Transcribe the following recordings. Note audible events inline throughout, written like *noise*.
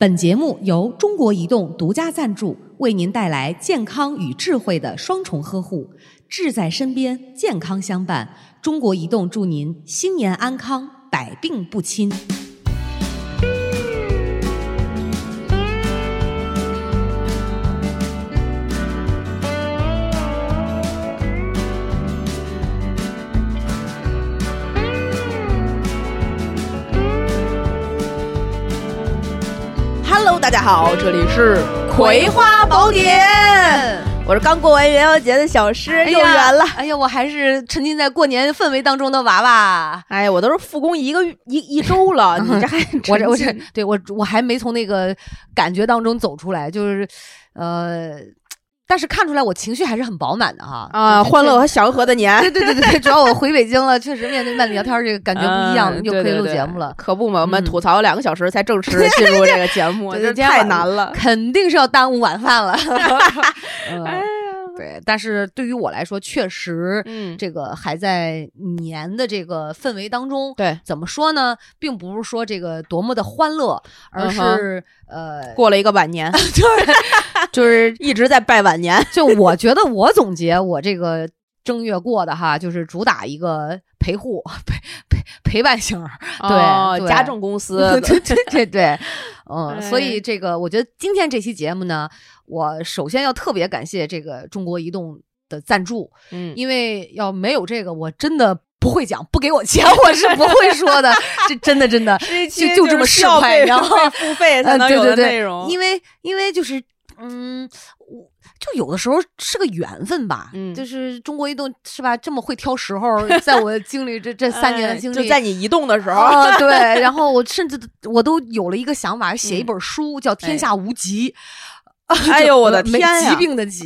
本节目由中国移动独家赞助，为您带来健康与智慧的双重呵护，智在身边，健康相伴。中国移动祝您新年安康，百病不侵。Hello，大家好，这里是《葵花宝典》，我是刚过完元宵节的小诗，又圆了。哎呀，我还是沉浸在过年氛围当中的娃娃。哎呀，我都是复工一个一一周了，你这还 *laughs* 我这我这对我我还没从那个感觉当中走出来，就是呃。但是看出来我情绪还是很饱满的哈啊，欢乐和祥和的年。对对对 *laughs* 对，*laughs* 主要我回北京了，确实面对面聊天这个感觉不一样，又可以录节目了。可不嘛，我们吐槽两个小时才正式进入这个节目，*laughs* 这太难了，肯定是要耽误晚饭了。对，但是对于我来说，确实，嗯，这个还在年的这个氛围当中。对，怎么说呢，并不是说这个多么的欢乐，而是呃，过了一个晚年，就是。就是一直在拜晚年，就我觉得我总结我这个正月过的哈，就是主打一个陪护陪陪陪伴型，对家政公司，*laughs* 对对对对，*laughs* 嗯，所以这个我觉得今天这期节目呢，我首先要特别感谢这个中国移动的赞助，嗯，因为要没有这个，我真的不会讲，不给我钱我是不会说的，*laughs* 这真的真的就就这么实惠，然后付费才能有的内容，因为因为就是。嗯，我就有的时候是个缘分吧，嗯，就是中国移动是吧，这么会挑时候，在我经历这这三年的经历，就在你移动的时候，*laughs* 对，然后我甚至我都有了一个想法，写一本书叫《天下无极》。*laughs* 哎呦我的天疾病的疾，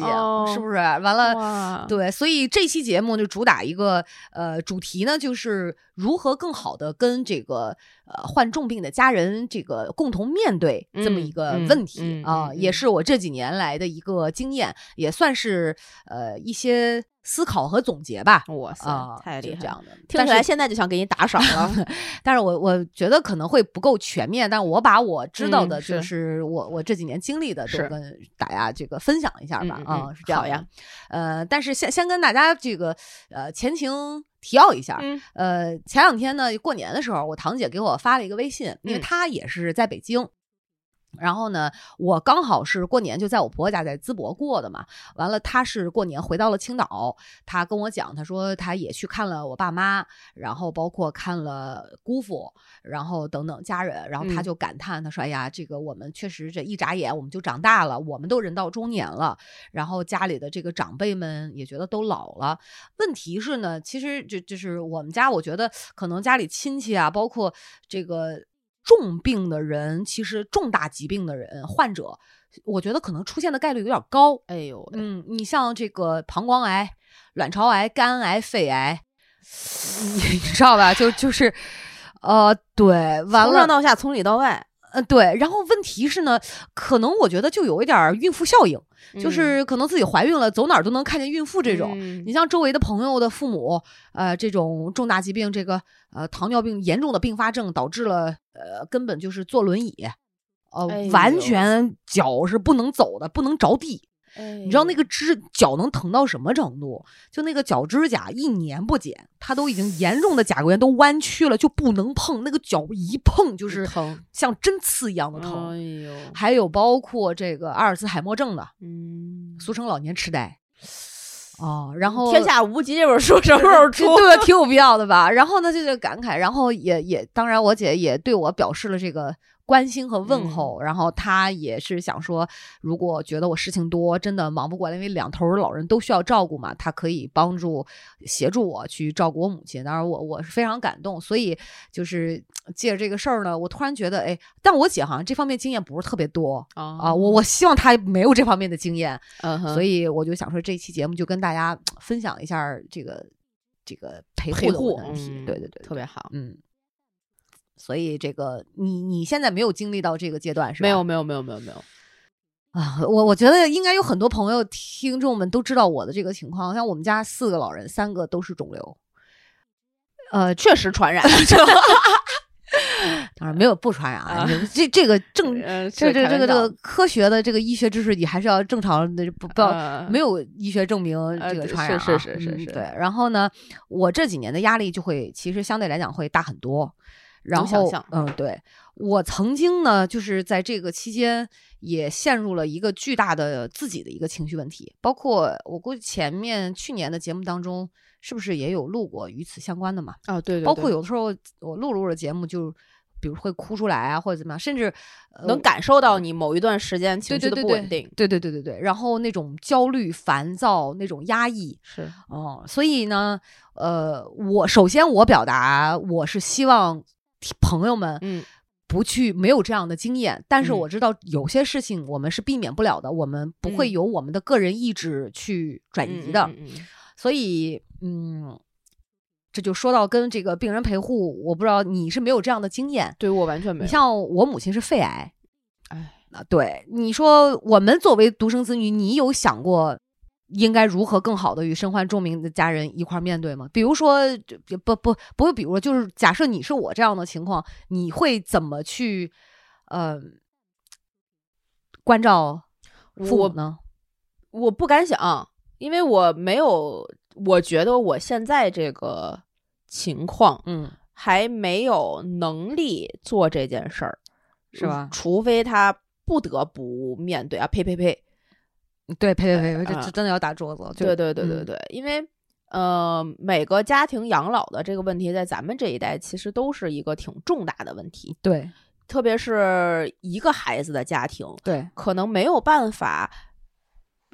是不是？完了，对，所以这期节目就主打一个呃主题呢，就是如何更好的跟这个呃患重病的家人这个共同面对这么一个问题啊，也是我这几年来的一个经验，也算是呃一些。思考和总结吧，哇塞，太厉害！这样的，听起来现在就想给你打赏了。*laughs* 但是我我觉得可能会不够全面，但我把我知道的，就是我我这几年经历的，都跟大家这个分享一下吧。啊，是这样呀。呃，但是先先跟大家这个呃前情提要一下。呃，前两天呢，过年的时候，我堂姐给我发了一个微信，因为她也是在北京。然后呢，我刚好是过年就在我婆婆家在淄博过的嘛。完了，她是过年回到了青岛，她跟我讲，她说她也去看了我爸妈，然后包括看了姑父，然后等等家人，然后她就感叹，她说：“哎呀，这个我们确实这一眨眼我们就长大了，我们都人到中年了，然后家里的这个长辈们也觉得都老了。问题是呢，其实就就是我们家，我觉得可能家里亲戚啊，包括这个。”重病的人，其实重大疾病的人患者，我觉得可能出现的概率有点高。哎呦，嗯，你像这个膀胱癌、卵巢癌、肝癌、肺癌，你 *laughs* 知道吧？就就是，呃，对，完了，从上到下，从里到外。呃，对，然后问题是呢，可能我觉得就有一点孕妇效应，就是可能自己怀孕了，走哪儿都能看见孕妇这种。你像周围的朋友的父母，呃，这种重大疾病，这个呃糖尿病严重的并发症，导致了呃根本就是坐轮椅，呃，完全脚是不能走的，不能着地。你知道那个指脚能疼到什么程度？就那个脚指甲一年不剪，它都已经严重的甲沟炎都弯曲了，就不能碰。那个脚一碰就是疼，像针刺一样的疼。哎呦，还有包括这个阿尔茨海默症的，嗯，俗称老年痴呆。哦，然后《天下无极》这本书什么时候出？对，*laughs* 挺有必要的吧？然后呢，就就感慨，然后也也，当然我姐也对我表示了这个。关心和问候，然后他也是想说，如果觉得我事情多，真的忙不过来，因为两头老人都需要照顾嘛，他可以帮助协助我去照顾我母亲。当然，我我是非常感动，所以就是借着这个事儿呢，我突然觉得，哎，但我姐好像这方面经验不是特别多啊，我我希望她没有这方面的经验，所以我就想说，这期节目就跟大家分享一下这个这个陪护的问题，对对对，特别好，嗯。所以这个你你现在没有经历到这个阶段是吧？没有没有没有没有没有啊！我我觉得应该有很多朋友听众们都知道我的这个情况。像我们家四个老人，三个都是肿瘤，呃，确实传染。*laughs* *laughs* 当然没有不传染啊，这这个正这这这个这个科学的这个医学知识，你还是要正常的不不要没有医学证明这个传染是是是是对。然后呢，我这几年的压力就会其实相对来讲会大很多。然后嗯，对我曾经呢，就是在这个期间也陷入了一个巨大的自己的一个情绪问题，包括我估计前面去年的节目当中。是不是也有录过与此相关的嘛？啊，对对，包括有的时候我录录的节目，就比如会哭出来啊，或者怎么样，甚至能感受到你某一段时间情绪的不稳定。对对对对对，然后那种焦虑、烦躁、那种压抑是哦，所以呢，呃，我首先我表达我是希望朋友们嗯。不去没有这样的经验，但是我知道有些事情我们是避免不了的，我们不会有我们的个人意志去转移的。所以，嗯，这就说到跟这个病人陪护，我不知道你是没有这样的经验，对我完全没有。你像我母亲是肺癌，哎，那，对，你说我们作为独生子女，你有想过应该如何更好的与身患重病的家人一块面对吗？比如说，不不不会，比如说，就是假设你是我这样的情况，你会怎么去呃关照父母呢？我不敢想。因为我没有，我觉得我现在这个情况，嗯，还没有能力做这件事儿，是吧？除非他不得不面对啊！呸呸呸！对，呸呸呸！这这真的要打桌子！对对对对对，因为呃，每个家庭养老的这个问题，在咱们这一代其实都是一个挺重大的问题。对，特别是一个孩子的家庭，对，可能没有办法。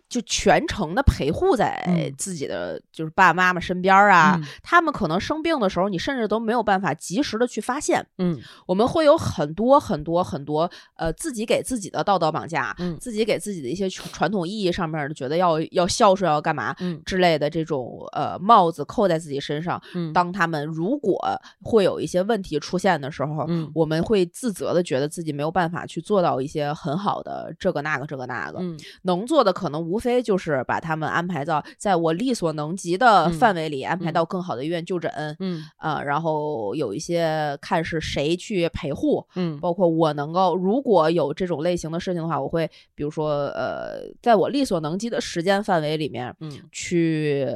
就全程的陪护在自己的就是爸爸妈妈身边啊，他们可能生病的时候，你甚至都没有办法及时的去发现。嗯，我们会有很多很多很多呃，自己给自己的道德绑架，嗯，自己给自己的一些传统意义上面的觉得要要孝顺要干嘛，嗯之类的这种呃帽子扣在自己身上。嗯，当他们如果会有一些问题出现的时候，嗯，我们会自责的觉得自己没有办法去做到一些很好的这个那个这个那个，嗯，能做的可能无。无非就是把他们安排到在我力所能及的范围里，安排到更好的医院就诊，嗯。啊，然后有一些看是谁去陪护，嗯，包括我能够如果有这种类型的事情的话，我会比如说呃，在我力所能及的时间范围里面，嗯，去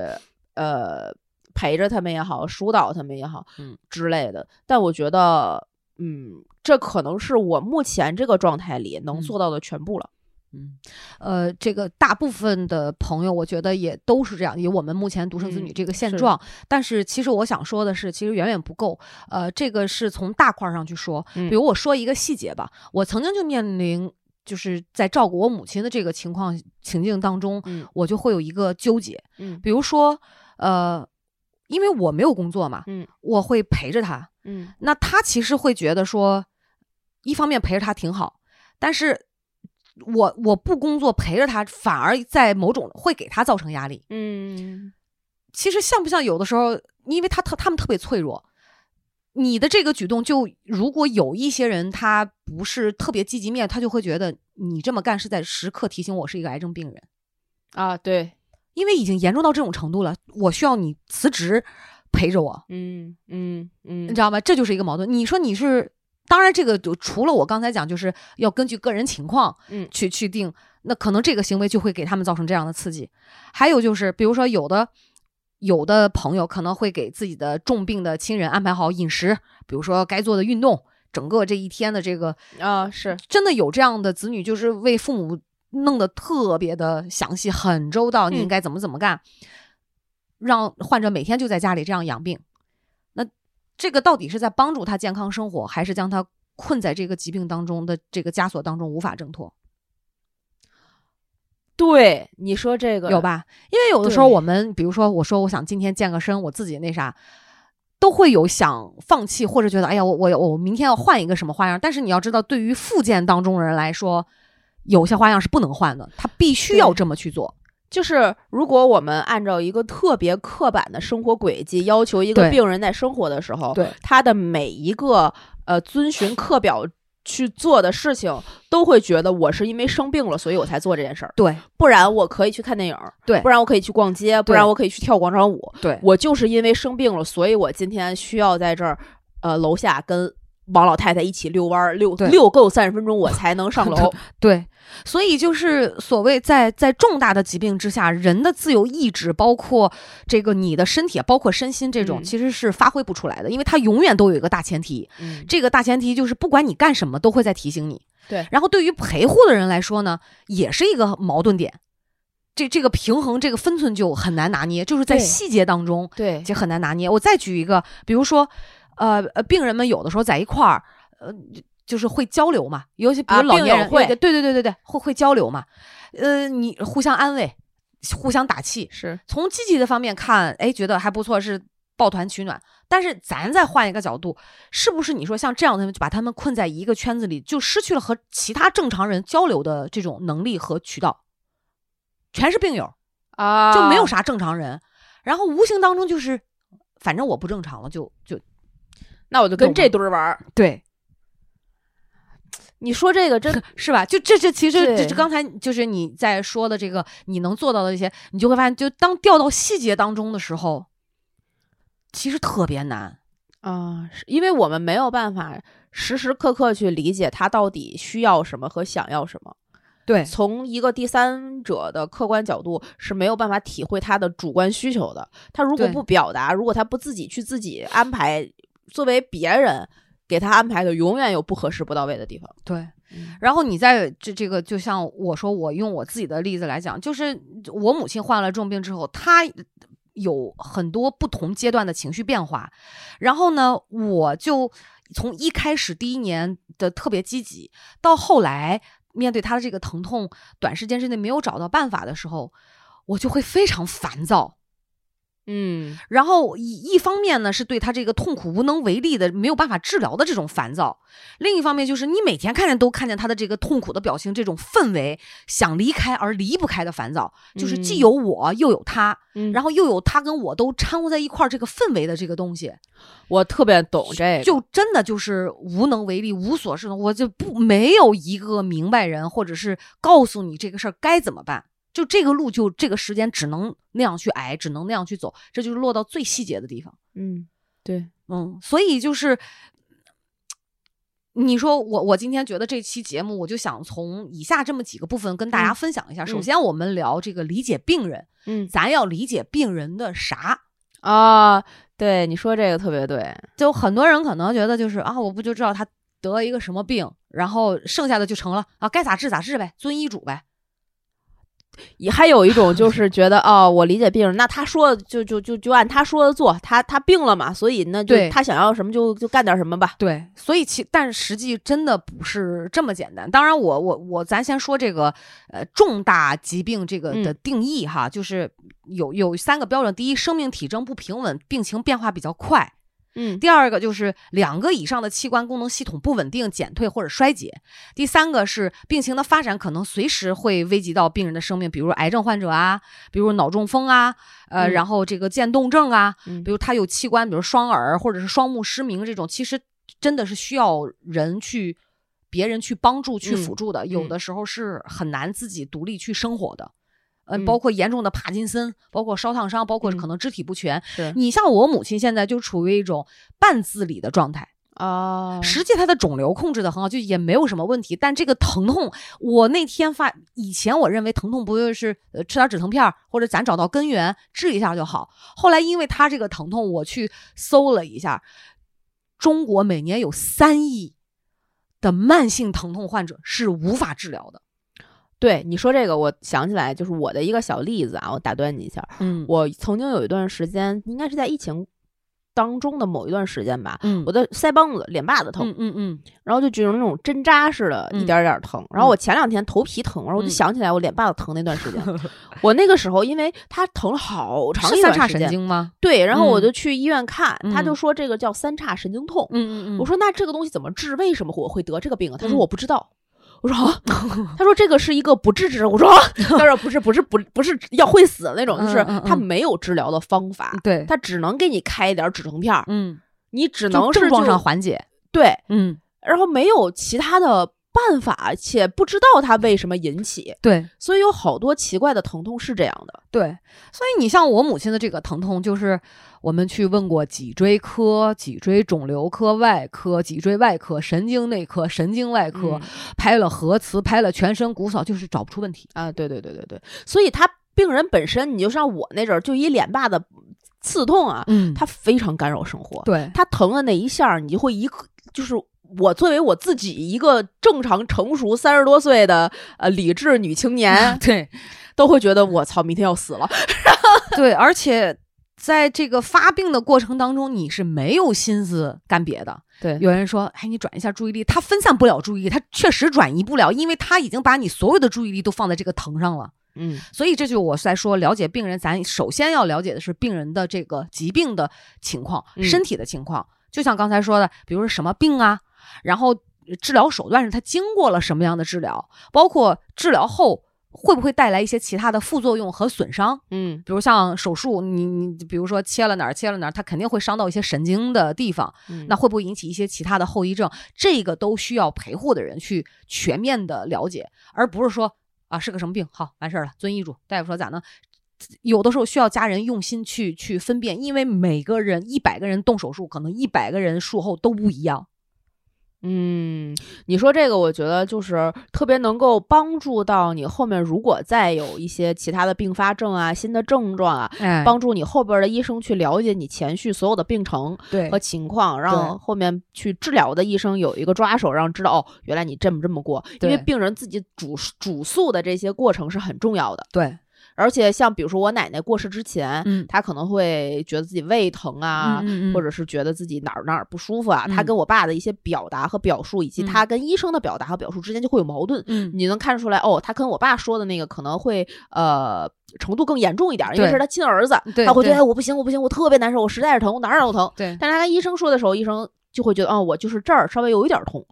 呃陪着他们也好，疏导他们也好，嗯。之类的。但我觉得，嗯，这可能是我目前这个状态里能做到的全部了。嗯，呃，这个大部分的朋友，我觉得也都是这样，以我们目前独生子女这个现状。但是，其实我想说的是，其实远远不够。呃，这个是从大块上去说。比如我说一个细节吧，我曾经就面临，就是在照顾我母亲的这个情况情境当中，我就会有一个纠结。嗯，比如说，呃，因为我没有工作嘛，嗯，我会陪着他，嗯，那他其实会觉得说，一方面陪着他挺好，但是。我我不工作陪着他，反而在某种会给他造成压力。嗯，其实像不像有的时候，因为他特他们特别脆弱，你的这个举动就如果有一些人他不是特别积极面，他就会觉得你这么干是在时刻提醒我是一个癌症病人啊。对，因为已经严重到这种程度了，我需要你辞职陪着我。嗯嗯嗯，你知道吗？这就是一个矛盾。你说你是。当然，这个就除了我刚才讲，就是要根据个人情况，嗯，去去定。那可能这个行为就会给他们造成这样的刺激。还有就是，比如说有的有的朋友可能会给自己的重病的亲人安排好饮食，比如说该做的运动，整个这一天的这个啊，是真的有这样的子女，就是为父母弄得特别的详细，很周到，你应该怎么怎么干，让患者每天就在家里这样养病。这个到底是在帮助他健康生活，还是将他困在这个疾病当中的这个枷锁当中无法挣脱？对你说这个有吧？因为有的时候我们，比如说我说我想今天健个身，我自己那啥，都会有想放弃或者觉得哎呀，我我我明天要换一个什么花样。但是你要知道，对于复健当中人来说，有些花样是不能换的，他必须要这么去做。就是如果我们按照一个特别刻板的生活轨迹要求一个病人在生活的时候，对他的每一个呃遵循课表去做的事情，都会觉得我是因为生病了，所以我才做这件事儿。对，不然我可以去看电影，对，不然我可以去逛街，不然我可以去跳广场舞。对，我就是因为生病了，所以我今天需要在这儿呃楼下跟王老太太一起遛弯儿，遛遛够三十分钟，我才能上楼。*laughs* 对，所以就是所谓在在重大的疾病之下，人的自由意志，包括这个你的身体，包括身心这种，其实是发挥不出来的，因为它永远都有一个大前提。这个大前提就是不管你干什么，都会在提醒你。对，然后对于陪护的人来说呢，也是一个矛盾点。这这个平衡，这个分寸就很难拿捏，就是在细节当中，对，就很难拿捏。我再举一个，比如说。呃呃，病人们有的时候在一块儿，呃，就是会交流嘛，尤其比如老年人会，对对对对对，会会交流嘛。呃，你互相安慰，互相打气，是从积极的方面看，哎，觉得还不错，是抱团取暖。但是咱再换一个角度，是不是你说像这样的，就把他们困在一个圈子里，就失去了和其他正常人交流的这种能力和渠道，全是病友啊，就没有啥正常人，然后无形当中就是，反正我不正常了，就就。那我就跟这堆儿玩儿。对，你说这个真 *laughs* 是吧？就这这其实这这刚才就是你在说的这个你能做到的一些，你就会发现，就当掉到细节当中的时候，其实特别难啊，因为我们没有办法时时刻刻去理解他到底需要什么和想要什么。对，从一个第三者的客观角度是没有办法体会他的主观需求的。他如果不表达，如果他不自己去自己安排。作为别人给他安排的，永远有不合适、不到位的地方。对，然后你在这这个，就像我说，我用我自己的例子来讲，就是我母亲患了重病之后，她有很多不同阶段的情绪变化。然后呢，我就从一开始第一年的特别积极，到后来面对她的这个疼痛，短时间之内没有找到办法的时候，我就会非常烦躁。嗯，然后一一方面呢，是对他这个痛苦无能为力的、没有办法治疗的这种烦躁；另一方面，就是你每天看见都看见他的这个痛苦的表情，这种氛围想离开而离不开的烦躁，就是既有我又有他，然后又有他跟我都掺和在一块儿这个氛围的这个东西，我特别懂这，就真的就是无能为力、无所适从，我就不没有一个明白人，或者是告诉你这个事儿该怎么办。就这个路，就这个时间，只能那样去挨，只能那样去走，这就是落到最细节的地方。嗯，对，嗯，所以就是，你说我我今天觉得这期节目，我就想从以下这么几个部分跟大家分享一下。首先，我们聊这个理解病人，嗯，咱要理解病人的啥啊？对，你说这个特别对。就很多人可能觉得就是啊，我不就知道他得一个什么病，然后剩下的就成了啊，该咋治咋治呗，遵医嘱呗。也还有一种就 *laughs* 是觉得哦，我理解病人，那他说就就就就按他说的做，他他病了嘛，所以那就他想要什么就就干点什么吧。对，所以其但实际真的不是这么简单。当然，我我我咱先说这个呃重大疾病这个的定义哈，就是有有三个标准：第一，生命体征不平稳，病情变化比较快。嗯，第二个就是两个以上的器官功能系统不稳定、减退或者衰竭。第三个是病情的发展可能随时会危及到病人的生命，比如癌症患者啊，比如脑中风啊，呃，然后这个渐冻症啊，比如他有器官，比如双耳或者是双目失明这种，其实真的是需要人去别人去帮助、去辅助的，有的时候是很难自己独立去生活的。嗯，包括严重的帕金森，包括烧烫伤，包括可能肢体不全。是你像我母亲现在就处于一种半自理的状态啊。实际她的肿瘤控制的很好，就也没有什么问题。但这个疼痛，我那天发，以前我认为疼痛不就是呃吃点止疼片，或者咱找到根源治一下就好。后来因为她这个疼痛，我去搜了一下，中国每年有三亿的慢性疼痛患者是无法治疗的。对你说这个，我想起来就是我的一个小例子啊，我打断你一下。嗯，我曾经有一段时间，应该是在疫情当中的某一段时间吧。嗯，我的腮帮子、脸巴子疼。嗯嗯嗯，然后就觉得那种针扎似的，一点点疼。然后我前两天头皮疼，然后我就想起来我脸巴子疼那段时间。*laughs* 我那个时候因为它疼了好长一段时间。三叉神经吗？对，然后我就去医院看，他就说这个叫三叉神经痛。嗯嗯嗯，我说那这个东西怎么治？为什么我会得这个病啊？他说我不知道。我说啊，他说这个是一个不治之症。我说 *laughs* 他说不是不是不不是要会死的那种，就是他没有治疗的方法，对他只能给你开一点止疼片儿，嗯，你只能是症状上缓解，对，嗯，然后没有其他的办法，且不知道它为什么引起。对，所以有好多奇怪的疼痛是这样的。对，所以你像我母亲的这个疼痛，就是我们去问过脊椎科、脊椎肿瘤科、外科、脊椎外科、神经内科、神经外科，拍了核磁，拍了全身骨扫，就是找不出问题啊。对对对对对，所以他病人本身，你就像我那阵儿，就一脸巴的刺痛啊，嗯，他非常干扰生活。对他疼的那一下，你就会一刻就是。我作为我自己一个正常成熟三十多岁的呃理智女青年，*laughs* 对，都会觉得我操，明天要死了。*laughs* 对，而且在这个发病的过程当中，你是没有心思干别的。对，有人说，哎，你转一下注意力，他分散不了注意力，他确实转移不了，因为他已经把你所有的注意力都放在这个疼上了。嗯，所以这就我在说，了解病人，咱首先要了解的是病人的这个疾病的情况，身体的情况。就像刚才说的，比如说什么病啊？然后治疗手段是他经过了什么样的治疗，包括治疗后会不会带来一些其他的副作用和损伤？嗯，比如像手术，你你比如说切了哪儿切了哪儿，它肯定会伤到一些神经的地方，那会不会引起一些其他的后遗症？这个都需要陪护的人去全面的了解，而不是说啊是个什么病，好完事儿了，遵医嘱，大夫说咋弄？有的时候需要家人用心去去分辨，因为每个人一百个人动手术，可能一百个人术后都不一样。嗯，你说这个，我觉得就是特别能够帮助到你后面，如果再有一些其他的并发症啊、新的症状啊，帮助你后边的医生去了解你前续所有的病程和情况，让后面去治疗的医生有一个抓手，让知道哦，原来你这么这么过，因为病人自己主主诉的这些过程是很重要的。对。而且像比如说我奶奶过世之前，嗯，她可能会觉得自己胃疼啊，或者是觉得自己哪儿哪儿不舒服啊，她跟我爸的一些表达和表述，以及她跟医生的表达和表述之间就会有矛盾。嗯，你能看出来哦，她跟我爸说的那个可能会呃程度更严重一点，因为是他亲儿子，他会觉得我不行，我不行，我特别难受，我实在是疼，我哪儿都疼。对，但是他跟医生说的时候，医生就会觉得哦，我就是这儿稍微有一点痛。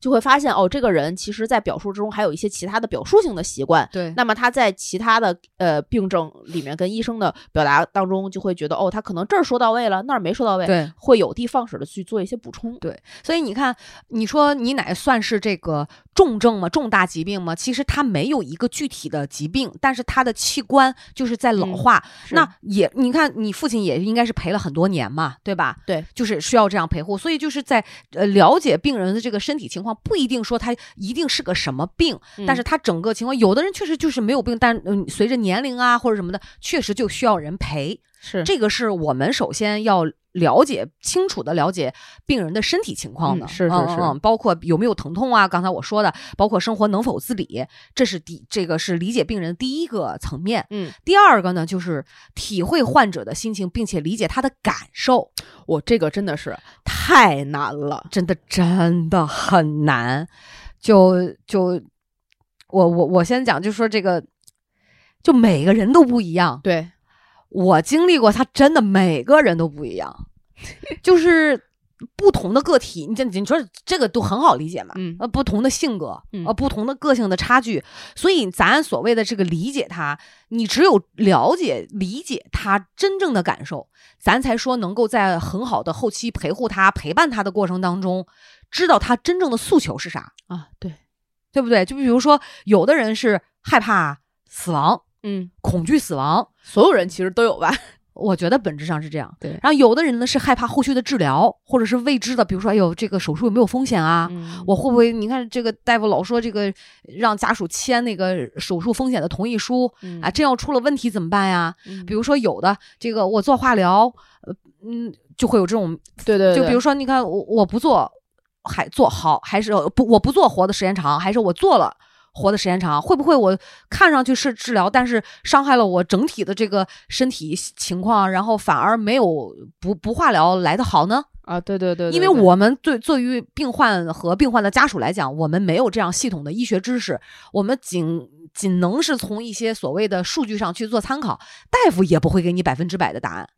就会发现哦，这个人其实，在表述之中还有一些其他的表述性的习惯。对，那么他在其他的呃病症里面跟医生的表达当中，就会觉得哦，他可能这儿说到位了，那儿没说到位。对，会有的放矢的去做一些补充。对，所以你看，你说你奶算是这个重症吗？重大疾病吗？其实他没有一个具体的疾病，但是他的器官就是在老化。那也，你看你父亲也应该是陪了很多年嘛，对吧？对，就是需要这样陪护。所以就是在呃了解病人的这个身体情况。不一定说他一定是个什么病，但是他整个情况，有的人确实就是没有病，但嗯，随着年龄啊或者什么的，确实就需要人陪。是这个是我们首先要了解清楚的了解病人的身体情况的，是是是，包括有没有疼痛啊，刚才我说的，包括生活能否自理，这是第这个是理解病人第一个层面。嗯，第二个呢，就是体会患者的心情，并且理解他的感受。我这个真的是 *sniffs* 太难了，真的真的很难。就就我我我先讲，就说这个，就每个人都不一样。对。我经历过，他真的每个人都不一样，*laughs* 就是不同的个体。你这你说这个都很好理解嘛？嗯，呃，不同的性格，呃，不同的个性的差距。所以咱所谓的这个理解他，你只有了解理解他真正的感受，咱才说能够在很好的后期陪护他、陪伴他的过程当中，知道他真正的诉求是啥啊？对，对不对？就比如说，有的人是害怕死亡。嗯，恐惧死亡，所有人其实都有吧？我觉得本质上是这样。对，然后有的人呢是害怕后续的治疗，或者是未知的，比如说，哎呦，这个手术有没有风险啊？我会不会？你看这个大夫老说这个让家属签那个手术风险的同意书啊，这要出了问题怎么办呀？比如说有的这个我做化疗，呃，嗯，就会有这种，对对，就比如说你看我我不做还做好，还是不我不做活的时间长，还是我做了。活的时间长会不会我看上去是治疗，但是伤害了我整体的这个身体情况，然后反而没有不不化疗来的好呢？啊，对对对，因为我们对对于病患和病患的家属来讲，我们没有这样系统的医学知识，我们仅仅能是从一些所谓的数据上去做参考，大夫也不会给你百分之百的答案。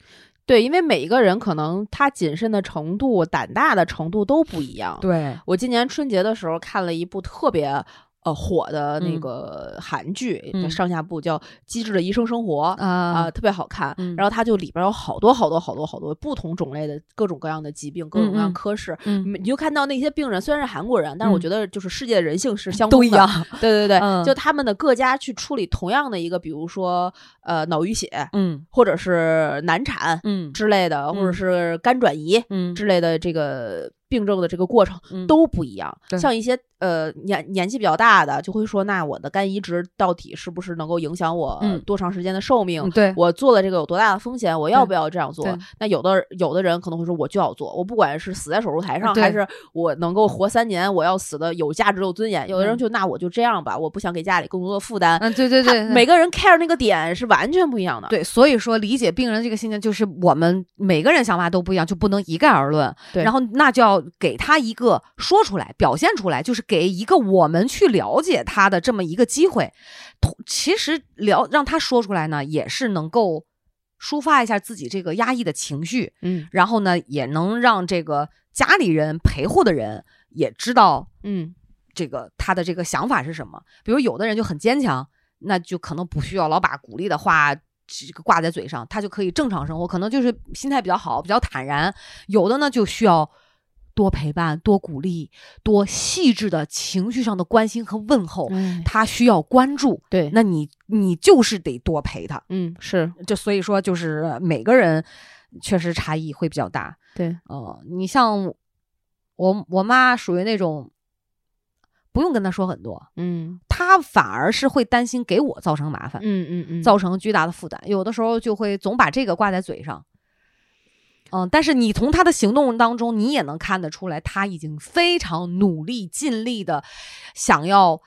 对，因为每一个人可能他谨慎的程度、胆大的程度都不一样。对我今年春节的时候看了一部特别。呃，火的那个韩剧，上下部叫《机智的医生生活》啊，特别好看。然后它就里边有好多好多好多好多不同种类的各种各样的疾病，各种各样科室。你就看到那些病人虽然是韩国人，但是我觉得就是世界的人性是相都一样。对对对，就他们的各家去处理同样的一个，比如说呃脑淤血，嗯，或者是难产，嗯。之类的，或者是肝转移，嗯。之类的这个。病症的这个过程都不一样，像一些呃年年纪比较大的就会说，那我的肝移植到底是不是能够影响我多长时间的寿命？对我做了这个有多大的风险？我要不要这样做？那有的有的人可能会说，我就要做，我不管是死在手术台上，还是我能够活三年，我要死的有价值有尊严。有的人就那我就这样吧，我不想给家里更多的负担。嗯，对对对，每个人 care 那个点是完全不一样的。对，所以说理解病人这个心情，就是我们每个人想法都不一样，就不能一概而论。对，然后那就要给他一个。说出来，表现出来，就是给一个我们去了解他的这么一个机会。同其实了让他说出来呢，也是能够抒发一下自己这个压抑的情绪。嗯，然后呢，也能让这个家里人陪护的人也知道，嗯，这个他的这个想法是什么。比如有的人就很坚强，那就可能不需要老把鼓励的话这个挂在嘴上，他就可以正常生活，可能就是心态比较好，比较坦然。有的呢，就需要。多陪伴，多鼓励，多细致的情绪上的关心和问候，他需要关注。对，那你你就是得多陪他。嗯，是，就所以说，就是每个人确实差异会比较大。对，呃，你像我我妈属于那种不用跟他说很多，嗯，他反而是会担心给我造成麻烦，嗯嗯嗯，造成巨大的负担，有的时候就会总把这个挂在嘴上。嗯，但是你从他的行动当中，你也能看得出来，他已经非常努力、尽力的想要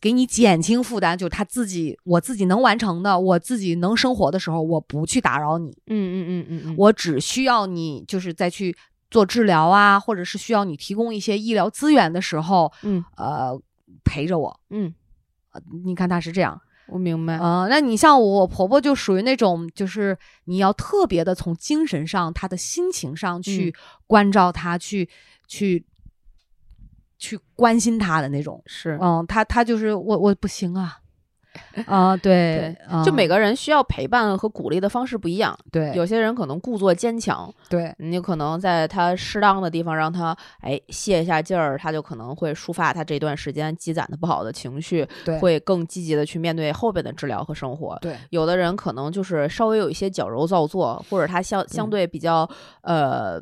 给你减轻负担，就是他自己，我自己能完成的，我自己能生活的时候，我不去打扰你。嗯嗯嗯嗯嗯，我只需要你，就是再去做治疗啊，或者是需要你提供一些医疗资源的时候，嗯，呃，陪着我。嗯，你看他是这样。我明白啊，那你像我婆婆就属于那种，就是你要特别的从精神上、她的心情上去关照她，去去去关心她的那种。是，嗯，她她就是我我不行啊。*laughs* 啊，对，就每个人需要陪伴和鼓励的方式不一样。对，有些人可能故作坚强，对你可能在他适当的地方让他哎泄一下劲儿，他就可能会抒发他这段时间积攒的不好的情绪，会更积极的去面对后边的治疗和生活。对，有的人可能就是稍微有一些矫揉造作，或者他相相对比较呃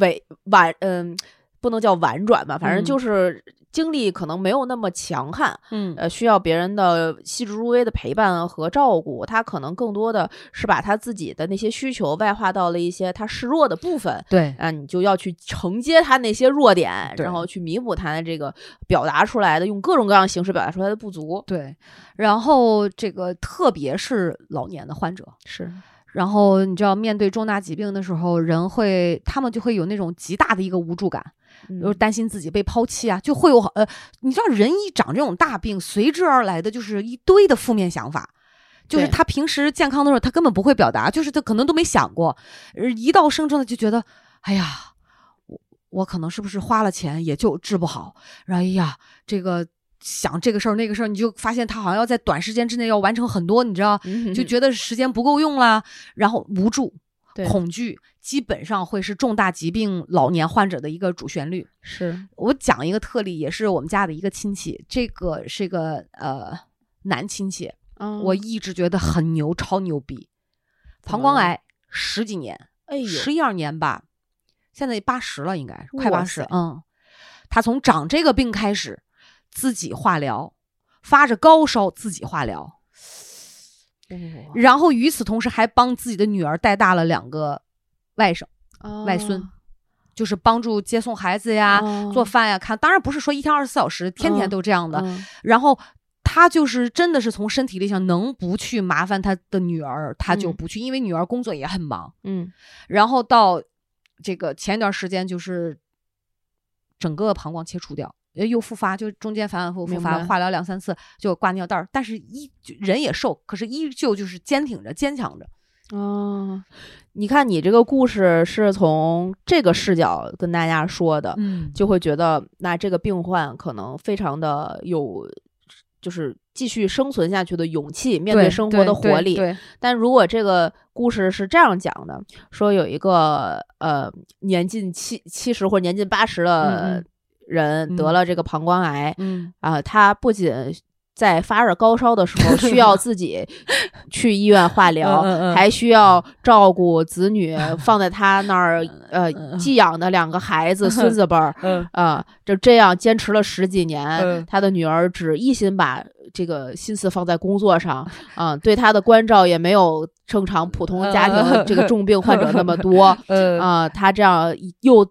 委婉，嗯，不能叫婉转吧，反正就是。精力可能没有那么强悍，嗯，呃，需要别人的细致入微的陪伴和照顾。他可能更多的是把他自己的那些需求外化到了一些他示弱的部分，对，啊，你就要去承接他那些弱点，然后去弥补他的这个表达出来的，用各种各样的形式表达出来的不足。对，然后这个特别是老年的患者是，然后你知道面对重大疾病的时候，人会他们就会有那种极大的一个无助感。就是担心自己被抛弃啊，就会有呃，你知道人一长这种大病，随之而来的就是一堆的负面想法，就是他平时健康的时候，他根本不会表达，就是他可能都没想过，一到生症了就觉得，哎呀，我我可能是不是花了钱也就治不好，然后哎呀，这个想这个事儿那个事儿，你就发现他好像要在短时间之内要完成很多，你知道，就觉得时间不够用啦，然后无助。恐惧基本上会是重大疾病老年患者的一个主旋律。是我讲一个特例，也是我们家的一个亲戚，这个是个呃男亲戚，我一直觉得很牛，超牛逼。膀胱癌十几年，哎呦，十一二年吧，现在八十了，应该快八十。嗯，他从长这个病开始，自己化疗，发着高烧自己化疗。然后与此同时，还帮自己的女儿带大了两个外甥、外孙，就是帮助接送孩子呀、做饭呀、看。当然不是说一天二十四小时，天天都这样的。然后他就是真的是从身体力上能不去麻烦他的女儿，他就不去，因为女儿工作也很忙。嗯。然后到这个前一段时间，就是整个膀胱切除掉。又复发，就中间反反复复复发，化疗两三次就挂尿袋儿，但是依人也瘦，可是依旧就是坚挺着、坚强着，哦，你看你这个故事是从这个视角跟大家说的，嗯就会觉得那这个病患可能非常的有，就是继续生存下去的勇气，面对生活的活力。对，但如果这个故事是这样讲的，说有一个呃年近七七十或者年近八十的人得了这个膀胱癌嗯。啊、他不仅在发热高烧的时候需要自己 *laughs* 去医院化疗，嗯嗯。嗯还需要照顾子女，*laughs* 放在他那儿呃嗯。嗯寄养的两个孩子、孙子辈儿。*laughs* 嗯。啊、就这样坚持了十几年，嗯。他的女儿只一心把这个心思放在工作上，啊、对他的关照也没有正常普通家庭的这个重病患者那么多，呃啊、他这样又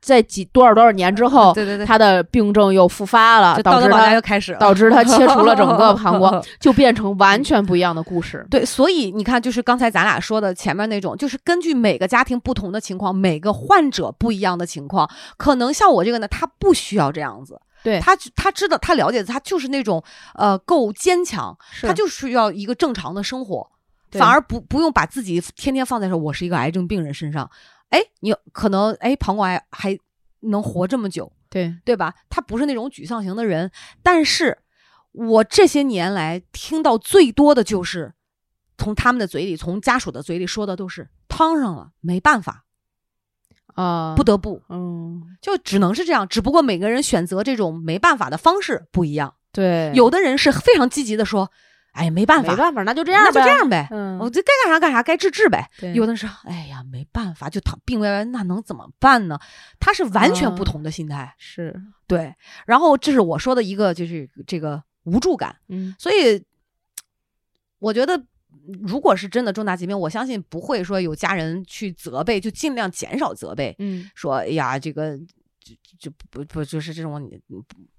在几多少多少年之后，对对对，他的病症又复发了，导致他又开始，导致他切除了整个 *laughs* 膀胱，就变成完全不一样的故事。对，所以你看，就是刚才咱俩说的前面那种，就是根据每个家庭不同的情况，每个患者不一样的情况，可能像我这个呢，他不需要这样子，对。他他知道他了解，他就是那种呃够坚强，他就需要一个正常的生活，反而不不用把自己天天放在说我是一个癌症病人身上，哎，你可能哎膀胱癌还能活这么久，对对吧？他不是那种沮丧型的人，但是我这些年来听到最多的就是从他们的嘴里，从家属的嘴里说的都是趟上了，没办法，啊，不得不，嗯，就只能是这样。只不过每个人选择这种没办法的方式不一样，对，有的人是非常积极的说，哎，没办法，没办法，那就这样，那就这，样呗。嗯，我这该干啥干啥，该治治呗。对有的人说，哎呀，没办法，就躺病歪歪，那能怎么办呢？他是完全不啊同的心态。是，对，然后这是我说的一个，就是这个无助感。嗯所以，我觉得，如果是真的重大疾病，我相信不会说有家人去责备，就尽量减少责备，嗯说哎呀，这个就就不不就是这种你。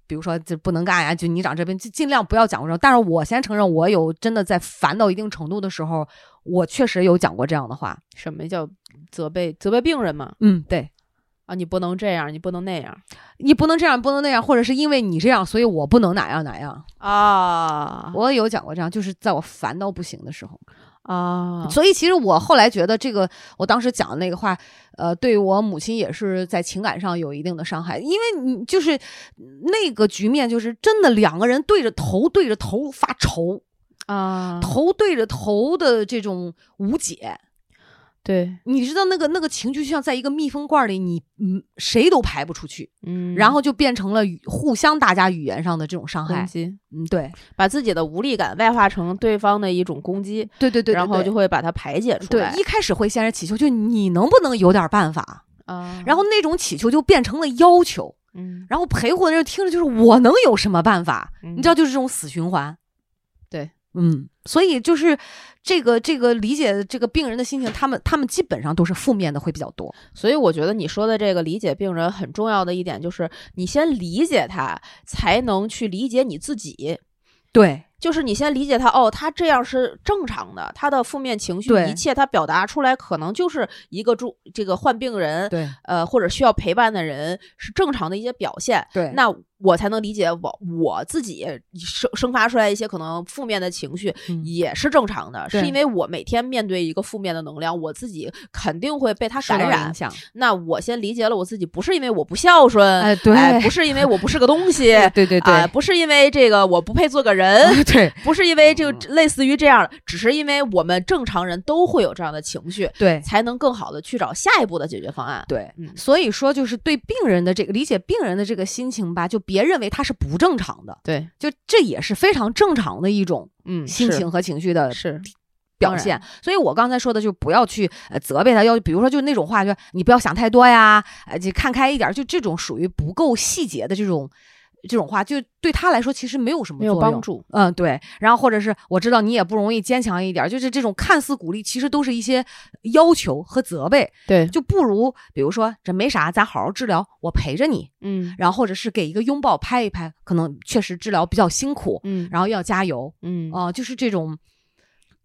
比如说，就不能干呀，就你长这病，就尽量不要讲过这种。但是我先承认，我有真的在烦到一定程度的时候，我确实有讲过这样的话。什么叫责备责备病人嘛？嗯，对，啊，你不能这样，你不能那样你不能这样，不能那样，或者是因为你这样，所以我不能哪样哪样。啊我有讲过这样，就是在我烦到不行的时候。啊，所以其实我后来觉得这个，我当时讲的那个话，呃，对我母亲也是在情感上有一定的伤害，因为你就是那个局面，就是真的两个人对着头对着头发愁，啊，头对着头的这种无解。对，你知道那个那个情绪就像在一个密封罐里，你嗯谁都排不出去，嗯，然后就变成了语互相大家语言上的这种伤害。嗯，对，把自己的无力感外化成对方的一种攻击，对对对对然后就会把它排解出来，。对一开始会先是祈求，就你能不能有点办法？啊，然后那种祈求就变成了要求，嗯，然后陪护的人听着就是我能有什么办法？你你知道，就是这种死循环。对，嗯，所以就是这个这个理解这个病人的心情，他们他们基本上都是负面的会比较多。所以我觉得你说的这个理解病人很重要的一点就是，你先理解他，才能去理解你自己。对就是你先理解他，哦，他这样是正常的，他的负面情绪一切他表达出来，可能就是一个住这个患病人，对呃，或者需要陪伴的人是正常的一些表现。对那我才能理解我我自己生生发出来一些可能负面的情绪嗯也是正常的，是因为我每天面对一个负面的能量，我自己肯定会被他感染。那我先理解了我自己，不是因为我不孝顺，哎对不是因为我不是个东西，*laughs* 对对对啊不是因为这个我不配做个人，*laughs* *laughs* 对不是因为这个类似于这样，只是因为我们正常人都会有这样的情绪，对才能更好的去找下一步的解决方案。对，嗯所以说就是对病人的这个理解病人的这个心情吧，就别认为他是不正常的，对，就这也是非常正常的一种嗯，心情和情绪的是表现。所以我刚才说的，就不要去呃责备他，要比如说就那种话，就你不要想太多呀，呃，就看开一点，就这种属于不够细节的这种这种话，就对他来说其实没有什么帮助。嗯，对，然后或者是我知道你也不容易，坚强一点，就是这种看似鼓励，其实都是一些要求和责备，对，就不如比如说这没啥，咱好好治疗，我陪着你，嗯。然后或者是给一个拥抱拍一拍，可能确实治疗比较辛苦，嗯然后要加油嗯。啊、就是这种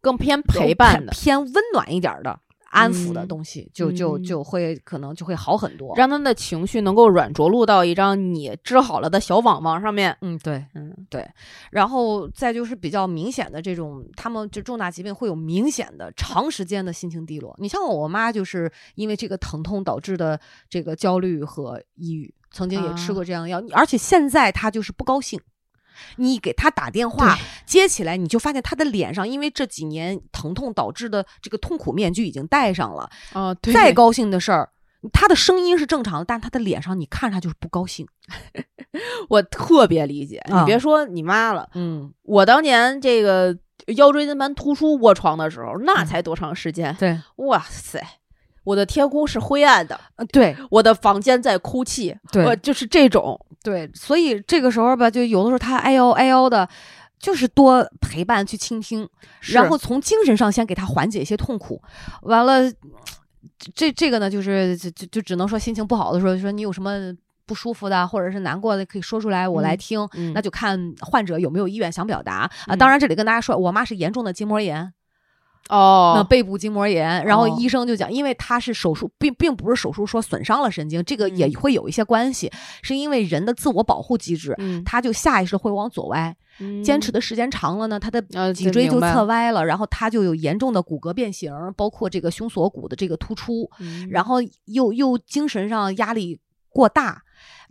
更偏陪伴的，偏温暖一点的安抚的嗯东西，就就嗯就会可能就会好很多。让他的情绪能够软着陆到一张你织好了的小网网上面。嗯，对，嗯，对，然后再就是比较明显的这种，他们就重大疾病会有明显的长时间的心情低落。你像我妈，就是因为这个疼痛导致的这个焦虑和抑郁，曾经也吃过这样药，而且现在她就是不高兴。你给他打电话接起来，你就发现他的脸上，因为这几年疼痛导致的这个痛苦面具已经戴上了。哦，再高兴的事儿，他的声音是正常的，但他的脸上你看他就是不高兴。*laughs* 我特别理解，你别说你妈了，嗯，我当年这个腰椎间盘突出卧床的时候，那才多长时间？对，哇塞，我的天空是灰暗的，对，我的房间在哭泣，对，就是这种。对，所以这个时候吧，就有的时候他哎呦哎呦的，就是多陪伴去倾听，然后从精神上先给他缓解一些痛苦。完了，这这个呢，就是就就就只能说心情不好的时候，说你有什么不舒服的或者是难过的，可以说出来，我来听。那就看患者有没有意愿想表达啊。当然，这里跟大家说，我妈是严重的筋膜炎。哦，那背部筋膜炎，然后医生就讲，因为他是手术，并并不是手术说损伤了神经，这个也会有一些关系，是因为人的自我保护机制，他就下意识会往左歪，坚持的时间长了呢，他的脊椎就侧。歪了，然后他就有严重的骨骼变形，包括这个胸锁骨的这个突出，然后又又精神上压力过大。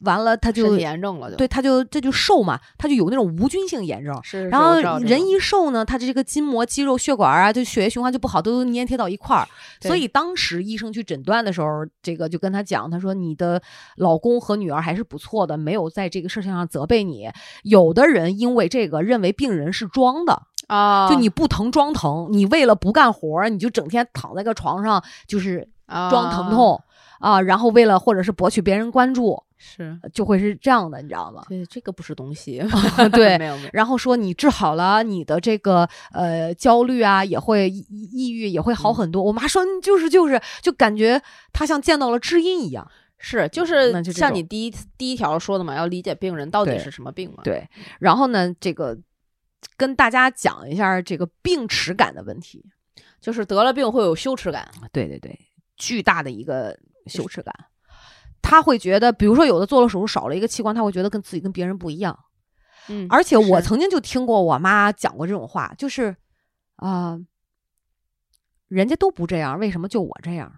完了，他就炎症了，对，他就这就瘦嘛，他就有那种无菌性炎症。是，然后人一瘦呢，他的这个筋膜、肌肉、血管啊，就血液循环就不好，都粘贴到一块儿。所以当时医生去诊断的时候，这个就跟他讲，他说你的老公和女儿还是不错的，没有在这个事情上责备你。有的人因为这个认为病人是装的啊，就你不疼装疼，你为了不干活，你就整天躺在个床上就是装疼痛啊，然后为了或者是博取别人关注。是，就会是这样的，你知道吗？对，这个不是东西。*laughs* 对，没有没有。然后说你治好了你的这个呃焦虑啊，也会抑抑郁也会好很多。我妈说就是就是，就感觉她像见到了知音一样。是，就是像你第一第一条说的嘛，要理解病人到底是什么病嘛。对。然后呢，这个跟大家讲一下这个病耻感的问题，就是得了病会有羞耻感。对对对，巨大的一个羞耻感。他会觉得，比如说有的做了手术少了一个器官，他会觉得跟自己跟别人不一样。嗯，而且我曾经就听过我妈讲过这种话，就是啊，人家都不这样，为什么就我这样？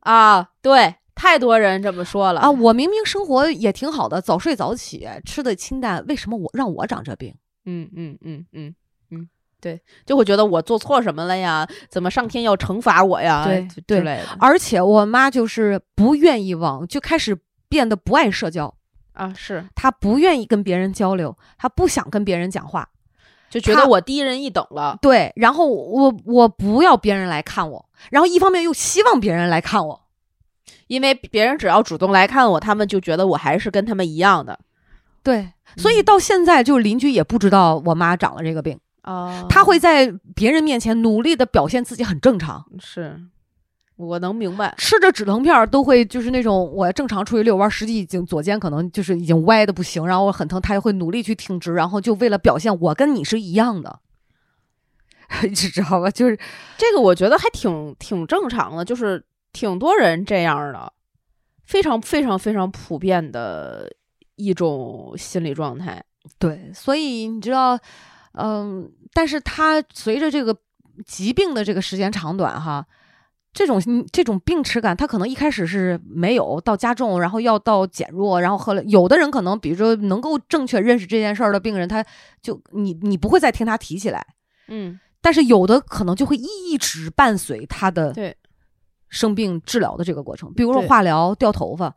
啊，对，太多人这么说了啊。我明明生活也挺好的，早睡早起，吃的清淡，为什么我让我长这病？嗯嗯嗯嗯。对，就会觉得我做错什么了呀？怎么上天要惩罚我呀？对之类的。而且我妈就是不愿意往，就开始变得不爱社交啊。是她不愿意跟别人交流，她不想跟别人讲话，就觉得我低人一等了。对，然后我我不要别人来看我，然后一方面又希望别人来看我，因为别人只要主动来看我，他们就觉得我还是跟他们一样的。对，所以到现在就邻居也不知道我妈长了这个病。哦，他会在别人面前努力的表现自己很正常，是我能明白。吃着止疼片都会就是那种我正常出去遛弯，实际已经左肩可能就是已经歪的不行，然后我很疼，他也会努力去挺直，然后就为了表现我跟你是一样的，*laughs* 你知道吧？就是这个，我觉得还挺挺正常的，就是挺多人这样的，非常非常非常普遍的一种心理状态。对，所以你知道。嗯，但是他随着这个疾病的这个时间长短哈，这种这种病耻感，他可能一开始是没有到加重，然后要到减弱，然后后来有的人可能，比如说能够正确认识这件事儿的病人，他就你你不会再听他提起来，嗯，但是有的可能就会一直伴随他的对生病治疗的这个过程，比如说化疗掉头发。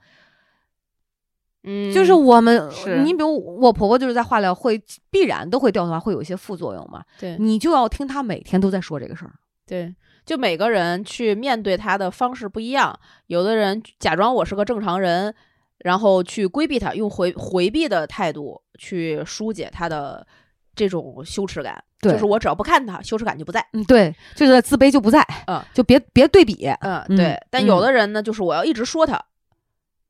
嗯，就是我们，你比如我婆婆就是在化疗会必然都会掉头发，会有一些副作用嘛。对，你就要听她每天都在说这个事儿。对，就每个人去面对他的方式不一样，有的人假装我是个正常人，然后去规避他，用回回避的态度去疏解他的这种羞耻感。对，就是我只要不看他，羞耻感就不在。嗯，对，就是自卑就不在。嗯，就别别对比。嗯，对。但有的人呢，就是我要一直说他。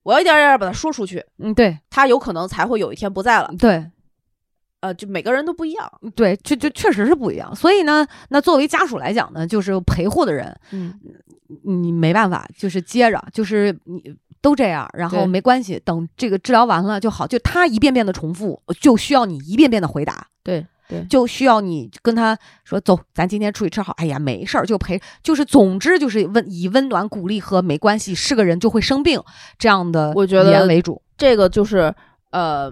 我要一点点把它说出去，嗯，对。他有可能才会有一天不在了，对，呃，就每个人都不一样，对，就就确实是不一样。所以呢，那作为家属来讲呢，就是陪护的人，嗯，你没办法，就是接着，就是你都这样，然后没关系，等这个治疗完了就好。就他一遍遍的重复，就需要你一遍遍的回答。对对，就需要你跟他说走，咱今天出去吃好。哎呀，没事儿，就陪，就是总之就是温以温暖鼓励和没关系，是个人就会生病这样的我觉得为主。这个就是呃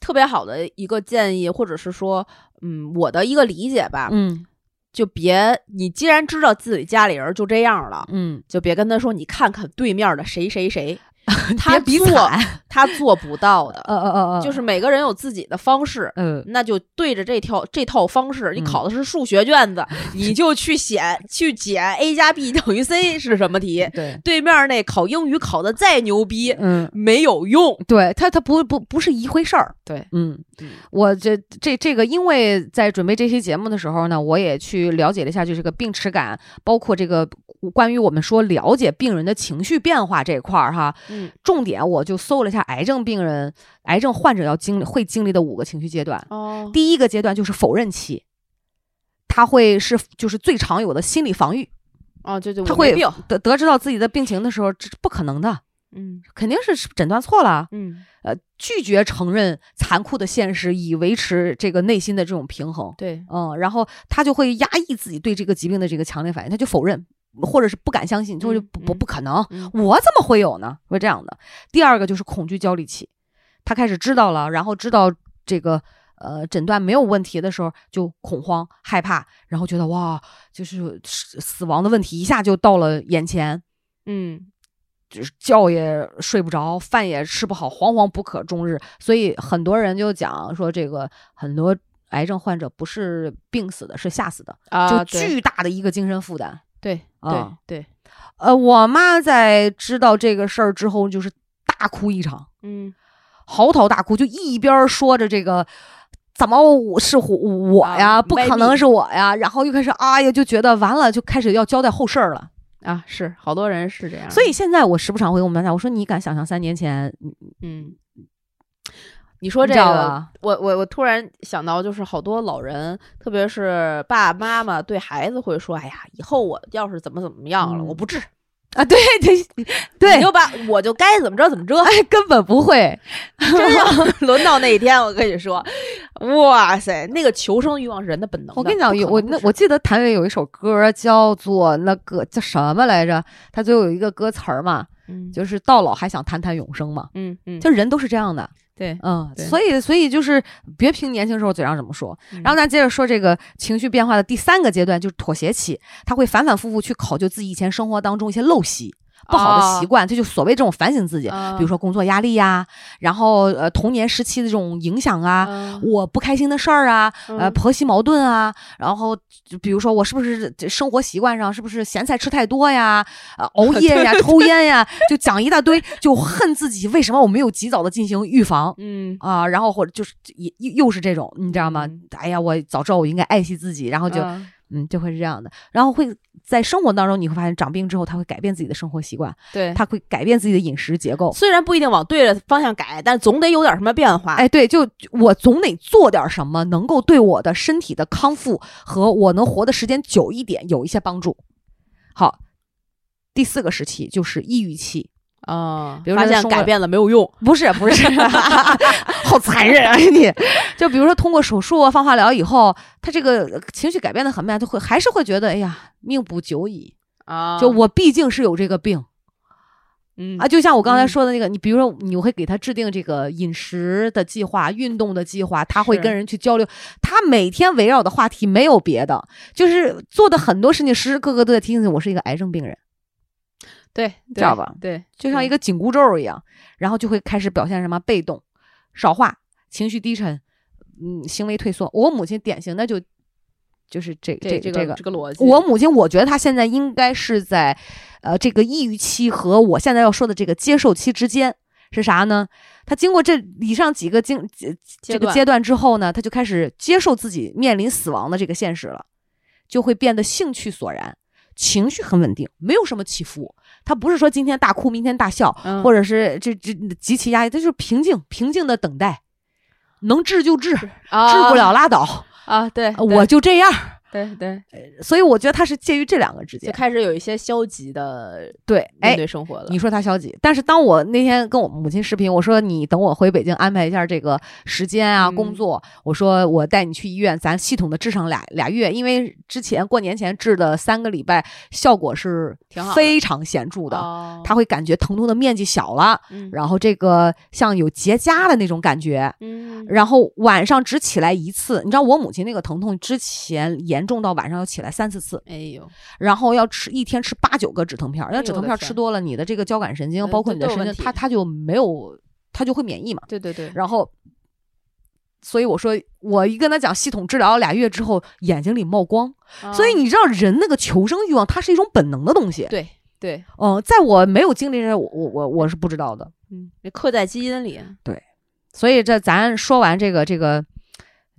特别好的一个建议，或者是说嗯我的一个理解吧。嗯。就别，你既然知道自己家里人就这样了，嗯，就别跟他说，你看看对面的谁谁谁。*laughs* 他比做他做不到的，*laughs* 呃呃呃呃，就是每个人有自己的方式，嗯，那就对着这套这套方式，你考的是数学卷子，你就去写去解 a 加 b 等于 c 是什么题，对，对面那考英语考的再牛逼，嗯，没有用，对他他不不不是一回事儿，对，嗯，我这这这个，因为在准备这期节目的时候呢，我也去了解了一下，就这个病耻感，包括这个。关于我们说了解病人的情绪变化这块儿哈，嗯，重点我就搜了一下癌症病人、癌症患者要经历会经历的五个情绪阶段。哦，第一个阶段就是否认期，他会是就是最常有的心理防御。哦，就就他会得得知到自己的病情的时候，这是不可能的。嗯，肯定是诊断错了。嗯，呃，拒绝承认残酷的现实，以维持这个内心的这种平衡。对，嗯，然后他就会压抑自己对这个疾病的这个强烈反应，他就否认。或者是不敢相信，就是不不不可能，我怎么会有呢？会这样的。第二个就是恐惧焦虑期，他开始知道了，然后知道这个呃诊断没有问题的时候，就恐慌害怕，然后觉得哇，就是死亡的问题一下就到了眼前，嗯，就是觉也睡不着，饭也吃不好，惶惶不可终日。所以很多人就讲说，这个很多癌症患者不是病死的，是吓死的，就巨大的一个精神负担。对对对，呃，我妈在知道这个事儿之后，就是大哭一场，嗯，嚎啕大哭，就一边说着这个怎么是我我呀，不可能是我呀，然后又开始哎呀，就觉得完了，就开始要交代后事儿了啊，是好多人是这样，所以现在我时不常会跟我们讲，我说你敢想象三年前，嗯。你说这个，我我我突然想到，就是好多老人，特别是爸爸妈妈对孩子会说：“哎呀，以后我要是怎么怎么样了，我不治啊！”对对对，你就把我就该怎么着怎么着，哎，根本不会。真要 *laughs* 轮到那一天，我跟你说，哇塞，那个求生欲望是人的本能。我跟你讲，有我那我记得谭维有一首歌叫做那个叫什么来着？他最后有一个歌词儿嘛，就是到老还想谈谈永生嘛。嗯嗯，就人都是这样的。对，嗯，所以，所以就是别凭年轻时候嘴上怎么说。然后咱接着说这个情绪变化的第三个阶段，就是妥协期，他会反反复复去考究自己以前生活当中一些陋习。不好的习惯，这就所谓这种反省自己，比如说工作压力呀，然后呃童年时期的这种影响啊，我不开心的事儿啊，呃婆媳矛盾啊，然后就比如说我是不是生活习惯上是不是咸菜吃太多呀，呃熬夜呀，*laughs* 抽烟呀，就讲一大堆，就恨自己为什么我没有及早的进行预防，嗯。啊，然后或者就是也又又是这种，你知道吗？哎呀，我早知道我应该爱惜自己，然后就。嗯，就会是这样的，然后会在生活当中，你会发现长病之后，他会改变自己的生活习惯，对，他会改变自己的饮食结构。虽然不一定往对的方向改，但总得有点什么变化。哎，对，就我总得做点什么，能够对我的身体的康复和我能活的时间久一点有一些帮助。好，第四个时期就是抑郁期。啊，比如发现改变了没有用，*laughs* 不是不是，*laughs* 好残忍啊你！就比如说通过手术啊、放化疗以后，他这个情绪改变的很慢，就会还是会觉得，哎呀，命不久矣啊！就我毕竟是有这个病，嗯啊，就像我刚才说的那个，你比如说你会给他制定这个饮食的计划、运动的计划，他会跟人去交流，他每天围绕的话题没有别的，就是做的很多事情，时时刻刻都在提醒，我是一个癌症病人。对，知道吧？对，就像一个紧箍咒一样，然后就会开始表现什么被动、少话、情绪低沉，嗯，行为退缩。我母亲典型的就就是这这这个这个逻辑。我母亲，我觉得她现在应该是在呃这个抑郁期和我现在要说的这个接受期之间，是啥呢？她经过这以上几个经这个阶段之后呢，她就开始接受自己面临死亡的这个现实了，就会变得兴趣索然，情绪很稳定，没有什么起伏。他不是说今天大哭，明天大笑，或者是这这极其压抑，他就是平静平静的等待，能治就治，治不了拉倒啊！对，我就这样对对，所以我觉得他是介于这两个之间，就开始有一些消极的。对面对生活了。你说他消极，但是当我那天跟我母亲视频，我说你等我回北京安排一下这个时间啊，工作，我说我带你去医院，咱系统的治上俩俩月，因为之前过年前治的三个礼拜，效果是非常显著的，他会感觉疼痛的面积小了，然后这个像有结痂的那种感觉，嗯，然后晚上只起来一次，你知道我母亲那个疼痛之前严重到晚上要起来三四次，哎呦，然后要吃一天吃八九个止疼片，那止疼片吃多了，你的这个交感神经包括你的神经，它它就没有，它就会免疫嘛，对对对，然后，所以我说我一跟他讲系统治疗俩月之后眼睛里冒光，所以你知道人那个求生欲望，它是一种本能的东西，对。对，嗯，在我没有经历这，我我我我是不知道的，嗯，刻在基因里，对，所以这咱说完这个这个。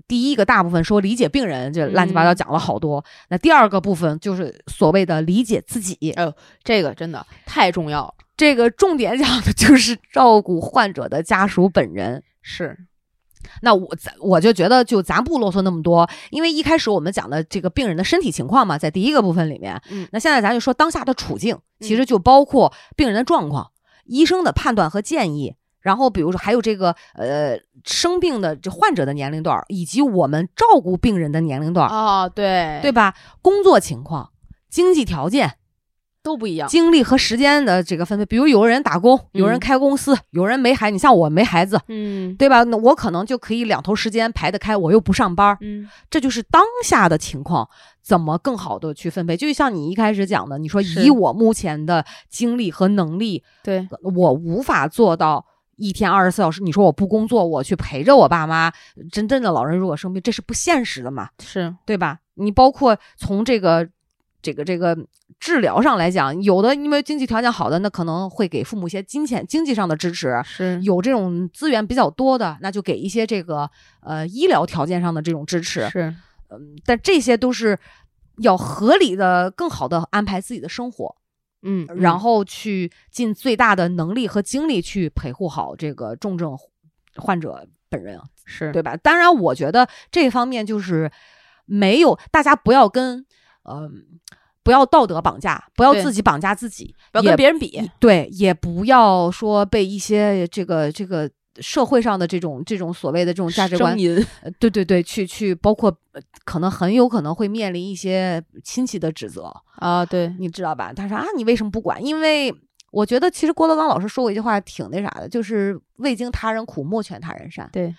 第一个大部分说理解病人，就乱七八糟讲了好多。那第二个部分就是所谓的理解自己。哦，这个真的太重要了。这个重点讲的就是照顾患者的家属本人。是，那我咱我就觉得，就咱不啰嗦那么多，因为一开始我们讲的这个病人的身体情况嘛，在第一个部分里面。嗯，那现在咱就说当下的处境，其实就包括病人的状况、医生的判断和建议。然后，比如说还有这个呃生病的这患者的年龄段，以及我们照顾病人的年龄段啊，对对吧？工作情况、经济条件都不一样，精力和时间的这个分配。比如有人打工，有人开公司，有人没孩，你像我没孩子，嗯，对吧？那我可能就可以两头时间排得开，我又不上班，嗯，这就是当下的情况，怎么更好的去分配？就像你一开始讲的，你说以我目前的精力和能力，对我无法做到。一天二十四小时，你说我不工作，我去陪着我爸妈。真正的老人如果生病，这是不现实的嘛？是对吧？你包括从这个、这个、这个治疗上来讲，有的因为经济条件好的，那可能会给父母一些金钱、经济上的支持；是有这种资源比较多的，那就给一些这个呃医疗条件上的这种支持。是，嗯，但这些都是要合理的、更好的安排自己的生活。嗯，然后去尽最大的能力和精力去陪护好这个重症患者本人，是对吧？当然，我觉得这方面就是没有大家不要跟呃不要道德绑架，不要自己绑架自己，不要跟别人比，对，也不要说被一些这个这个。社会上的这种这种所谓的这种价值观，对对对，去去包括可能很有可能会面临一些亲戚的指责啊，对，你知道吧？他说啊，你为什么不管？因为我觉得其实郭德纲老师说过一句话，挺那啥的，就是未经他人苦，莫劝他人善。对，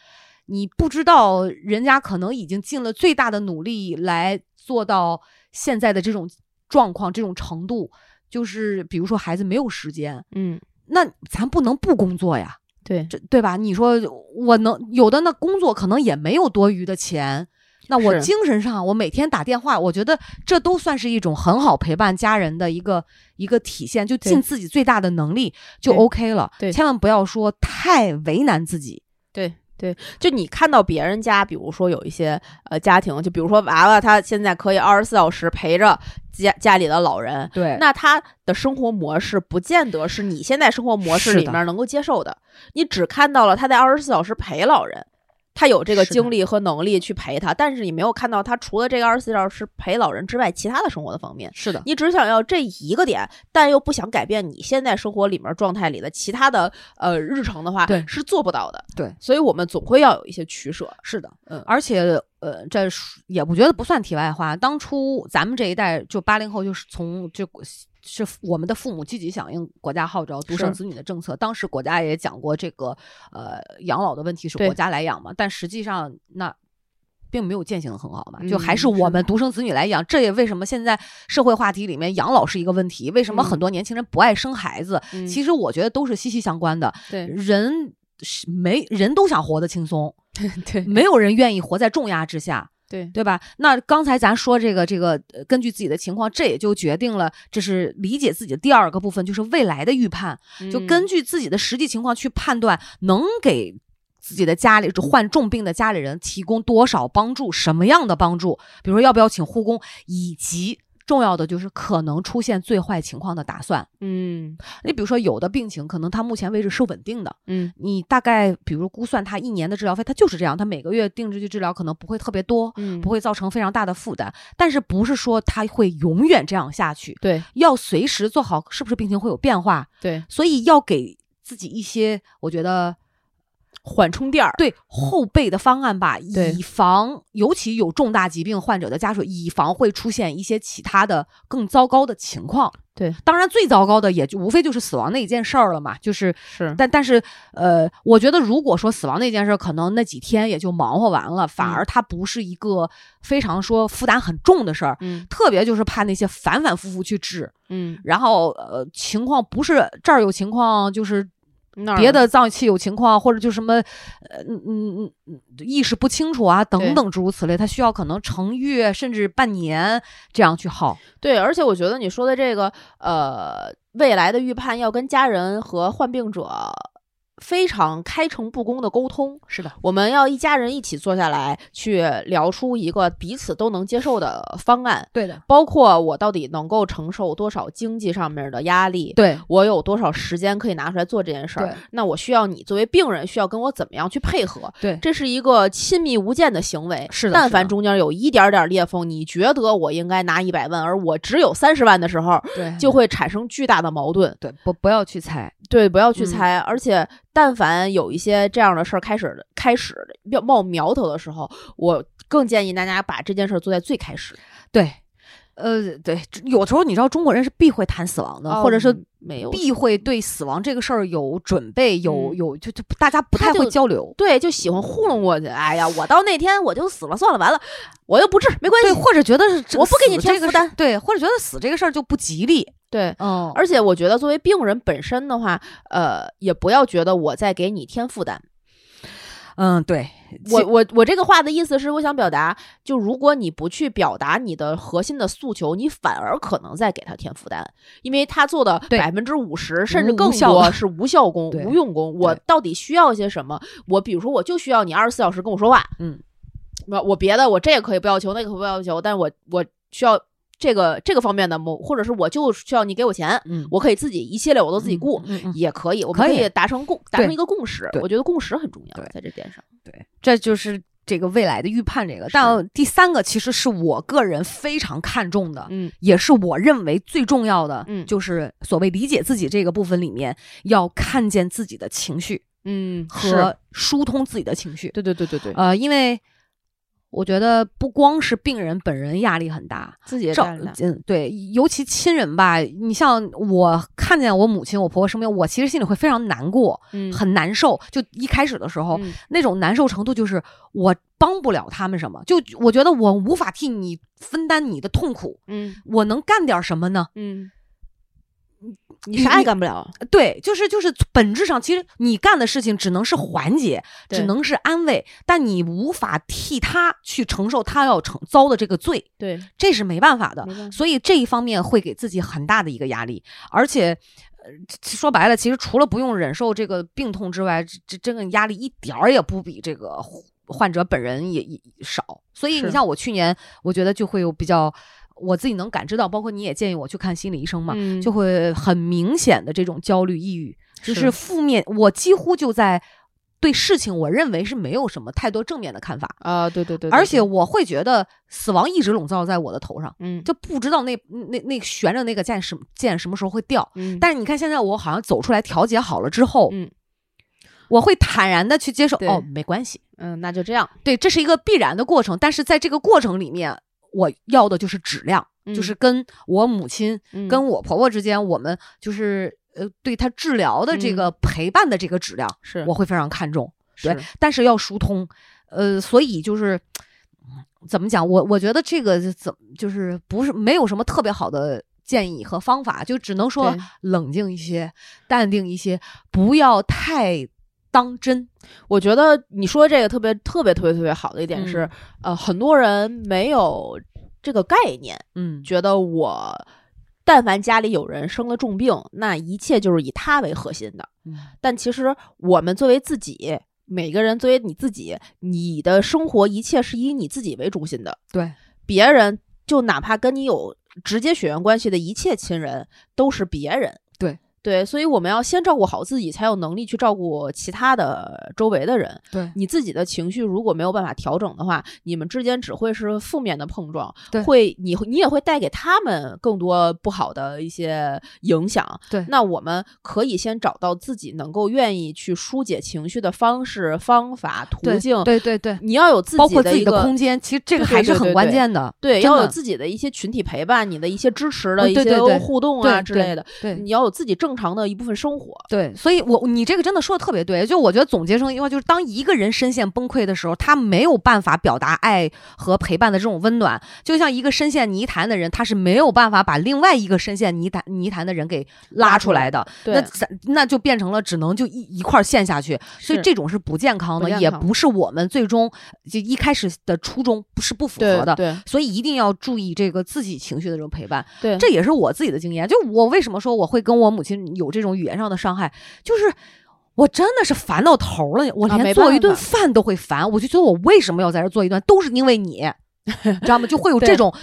你不知道人家可能已经尽了最大的努力来做到现在的这种状况、这种程度，就是比如说孩子没有时间，嗯，那咱不能不工作呀。对，这对吧？你说我能有的那工作可能也没有多余的钱，那我精神上我每天打电话，我觉得这都算是一种很好陪伴家人的一个一个体现，就尽自己最大的能力就 OK 了。对，千万不要说太为难自己。对对，就你看到别人家，比如说有一些呃家庭，就比如说娃娃，他现在可以二十四小时陪着。家家里的老人，对，那他的生活模式不见得是你现在生活模式里面能够接受的。你只看到了他在二十四小时陪老人，他有这个精力和能力去陪他，但是你没有看到他除了这个二十四小时陪老人之外，其他的生活的方面。是的，你只想要这一个点，但又不想改变你现在生活里面状态里的其他的呃日程的话，对，是做不到的。对，所以我们总会要有一些取舍。是的，嗯，而且。呃，这也不觉得不算题外话。当初咱们这一代就八零后，就是从就是我们的父母积极响应国家号召独生子女的政策。当时国家也讲过这个呃养老的问题是国家来养嘛，但实际上那并没有践行的很好嘛，就还是我们独生子女来养。这也为什么现在社会话题里面养老是一个问题？为什么很多年轻人不爱生孩子？其实我觉得都是息息相关的。对，人是没人都想活得轻松。*laughs* 对，没有人愿意活在重压之下，对。对吧？那刚才咱说这个这个，根据自己的情况，这也就决定了，这是理解自己的第二个部分，就是未来的预判，就根据自己的实际情况去判断，能给自己的家里患重病的家里人提供多少帮助，什么样的帮助，比如说要不要请护工，以及重要的就是可能出现最坏情况的打算。嗯，你比如说有的病情可能它目前为止是稳定的，嗯，你大概比如估算它一年的治疗费，它就是这样，它每个月定制去治疗可能不会特别多，嗯，不会造成非常大的负担，但是不是说它会永远这样下去？对，要随时做好是不是病情会有变化？对，所以要给自己一些，我觉得。缓冲垫儿，对后备的方案吧，以防尤其有重大疾病患者的家属，以防会出现一些其他的更糟糕的情况。对，当然最糟糕的也就无非就是死亡那一件事儿了嘛，就是是，但但是呃，我觉得如果说死亡那件事儿，可能那几天也就忙活完了，反而它不是一个非常说负担很重的事儿。嗯，特别就是怕那些反反复复去治，嗯，然后呃情况不是这儿有情况就是。那别的脏器有情况，或者就什么，呃，嗯嗯嗯，意识不清楚啊，等等诸如此类，他需要可能成月甚至半年这样去耗。对，而且我觉得你说的这个，呃，未来的预判要跟家人和患病者。非常开诚布公的沟通，是的，我们要一家人一起坐下来，去聊出一个彼此都能接受的方案。对的，包括我到底能够承受多少经济上面的压力，对我有多少时间可以拿出来做这件事儿。那我需要你作为病人，需要跟我怎么样去配合？对，这是一个亲密无间的行为。是的，但凡中间有一点点裂缝，你觉得我应该拿一百万，而我只有三十万的时候，对，就会产生巨大的矛盾。对，不不要去猜，对，不要去猜，而且。但凡有一些这样的事儿开始开始要冒苗头的时候，我更建议大家把这件事儿做在最开始。对，呃，对，有时候你知道中国人是避讳谈死亡的，或者是没有避讳对死亡这个事儿有准备，有有就就大家不太会交流。对，就喜欢糊弄过去。哎呀，我到那天我就死了算了，完了我又不治，没关系。或者觉得是我不给你添负担，对，或者觉得死这个事儿就不吉利。对，嗯，而且我觉得作为病人本身的话，呃，也不要觉得我在给你添负担。嗯，对我我我这个话的意思是，我想表达，就如果你不去表达你的核心的诉求，你反而可能在给他添负担，因为他做的百分之五十甚至更多是无效工、无用功。我到底需要些什么？我比如说，我就需要你二十四小时跟我说话。嗯，我我别的我这个可以不要求，那个可不要求，但是我我需要。这个这个方面的某，或者是我就需要你给我钱，嗯，我可以自己一系列我都自己顾，也可以，我们可以达成共达成一个共识。我觉得共识很重要，在这点上。对，这就是这个未来的预判。这个，但第三个其实是我个人非常看重的，嗯，也是我认为最重要的，嗯，就是所谓理解自己这个部分里面，要看见自己的情绪，嗯，和疏通自己的情绪。对对对对对，呃，因为。我觉得不光是病人本人压力很大，自己也照嗯对，尤其亲人吧，你像我看见我母亲、我婆婆生病，我其实心里会非常难过，嗯，很难受。就一开始的时候，那种难受程度就是我帮不了他们什么，就我觉得我无法替你分担你的痛苦，嗯，我能干点什么呢？嗯。你啥也干不了，对，就是就是，本质上其实你干的事情只能是缓解，只能是安慰，但你无法替他去承受他要承遭的这个罪，对，这是没办法的，所以这一方面会给自己很大的一个压力，而且，呃，说白了，其实除了不用忍受这个病痛之外，这这个压力一点儿也不比这个患者本人也也少，所以你像我去年，我觉得就会有比较。我自己能感知到，包括你也建议我去看心理医生嘛，就会很明显的这种焦虑、抑郁，就是负面。我几乎就在对事情，我认为是没有什么太多正面的看法啊，对对对，而且我会觉得死亡一直笼罩在我的头上，嗯，就不知道那那那悬着那个箭什箭什么时候会掉。嗯，但是你看现在我好像走出来调节好了之后，嗯，我会坦然的去接受，哦，没关系，嗯，那就这样，对，这是一个必然的过程，但是在这个过程里面。我要的就是质量，就是跟我母亲、跟我婆婆之间，我们就是呃，对她治疗的这个陪伴的这个质量，是我会非常看重。对，但是要疏通，呃，所以就是怎么讲？我我觉得这个怎就是不是没有什么特别好的建议和方法，就只能说冷静一些，淡定一些，不要太当真。我觉得你说这个特别特别特别特别好的一点是，呃，很多人没有这个概念，嗯，觉得我但凡家里有人生了重病，那一切就是以他为核心的。但其实我们作为自己，每个人作为你自己，你的生活一切是以你自己为中心的。对，别人就哪怕跟你有直接血缘关系的一切亲人都是别人。对。所以我们要先照顾好自己，才有能力去照顾其他的周围的人。对你自己的情绪如果没有办法调整的话，你们之间只会是负面的碰撞，会你你也会带给他们更多不好的一些影响。对，那我们可以先找到自己能够愿意去疏解情绪的方式、方法、途径。对对对，你要有自己包括自己的空间，其实这个还是很关键的。对，要有自己的一些群体陪伴，你的一些支持的一些互动啊之类的。对，你要有自己正常的一部分生。活对，所以，我你这个真的说的特别对。就我觉得总结成一句话，就是当一个人深陷崩溃的时候，他没有办法表达爱和陪伴的这种温暖。就像一个深陷泥潭的人，他是没有办法把另外一个深陷泥潭泥潭的人给拉出来的。那那就变成了只能就一一块陷下去。所以这种是不健康的，也不是我们最终就一开始的初衷不是不符合的。对，所以一定要注意这个自己情绪的这种陪伴。对，这也是我自己的经验。就我为什么说我会跟我母亲有这种语言上。的伤害就是，我真的是烦到头了。我连做一顿饭都会烦，我就觉得我为什么要在这做一顿，都是因为你，*laughs* 知道吗？就会有这种。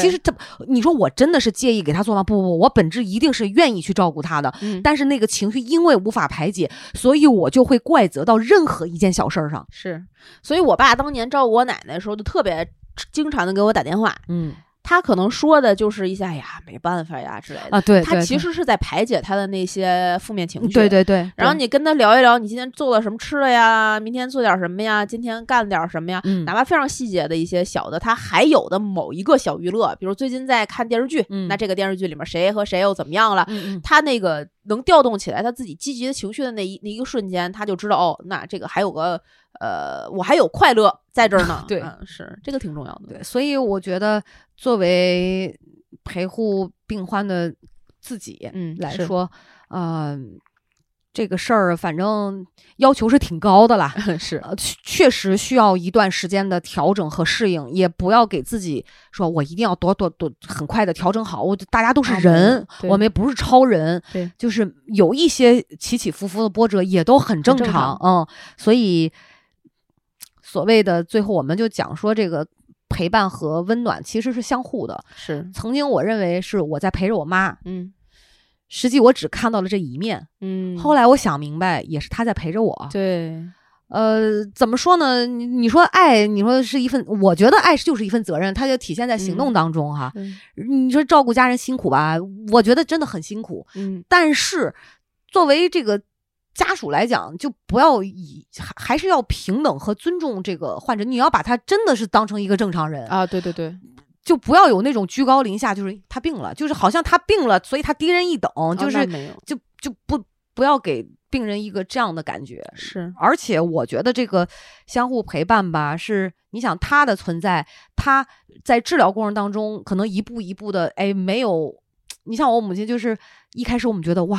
其实他，你说我真的是介意给他做吗？不不不，我本质一定是愿意去照顾他的。但是那个情绪因为无法排解，所以我就会怪责到任何一件小事儿上。是，所以我爸当年照顾我奶奶的时候，就特别经常的给我打电话。嗯。他可能说的就是一下呀，没办法呀之类的啊。对，他其实是在排解他的那些负面情绪。对对对。然后你跟他聊一聊，你今天做了什么吃的呀？明天做点什么呀？今天干点什么呀？哪怕非常细节的一些小的，他还有的某一个小娱乐，比如最近在看电视剧，那这个电视剧里面谁和谁又怎么样了？他那个能调动起来他自己积极的情绪的那一那一个瞬间，他就知道哦，那这个还有个。呃，我还有快乐在这儿呢。*laughs* 对，是这个挺重要的。对，所以我觉得作为陪护病患的自己，嗯，来说，嗯，这个事儿反正要求是挺高的啦。*laughs* 是，呃，确实需要一段时间的调整和适应，也不要给自己说我一定要多多多很快的调整好。我大家都是人，我们也不是超人，对，就是有一些起起伏伏的波折也都很正常。嗯，所以。所谓的最后，我们就讲说这个陪伴和温暖其实是相互的。是，曾经我认为是我在陪着我妈，嗯，实际我只看到了这一面，嗯。后来我想明白，也是她在陪着我。对，呃，怎么说呢？你你说爱，你说是一份，我觉得爱就是一份责任，它就体现在行动当中哈。你说照顾家人辛苦吧？我觉得真的很辛苦。嗯，但是作为这个。家属来讲，就不要以还还是要平等和尊重这个患者。你要把他真的是当成一个正常人啊！对对对，就不要有那种居高临下，就是他病了，就是好像他病了，所以他低人一等，就是就就不不要给病人一个这样的感觉。是，而且我觉得这个相互陪伴吧，是你想他的存在，他在治疗过程当中可能一步一步的，哎，没有。你像我母亲，就是一开始我们觉得哇，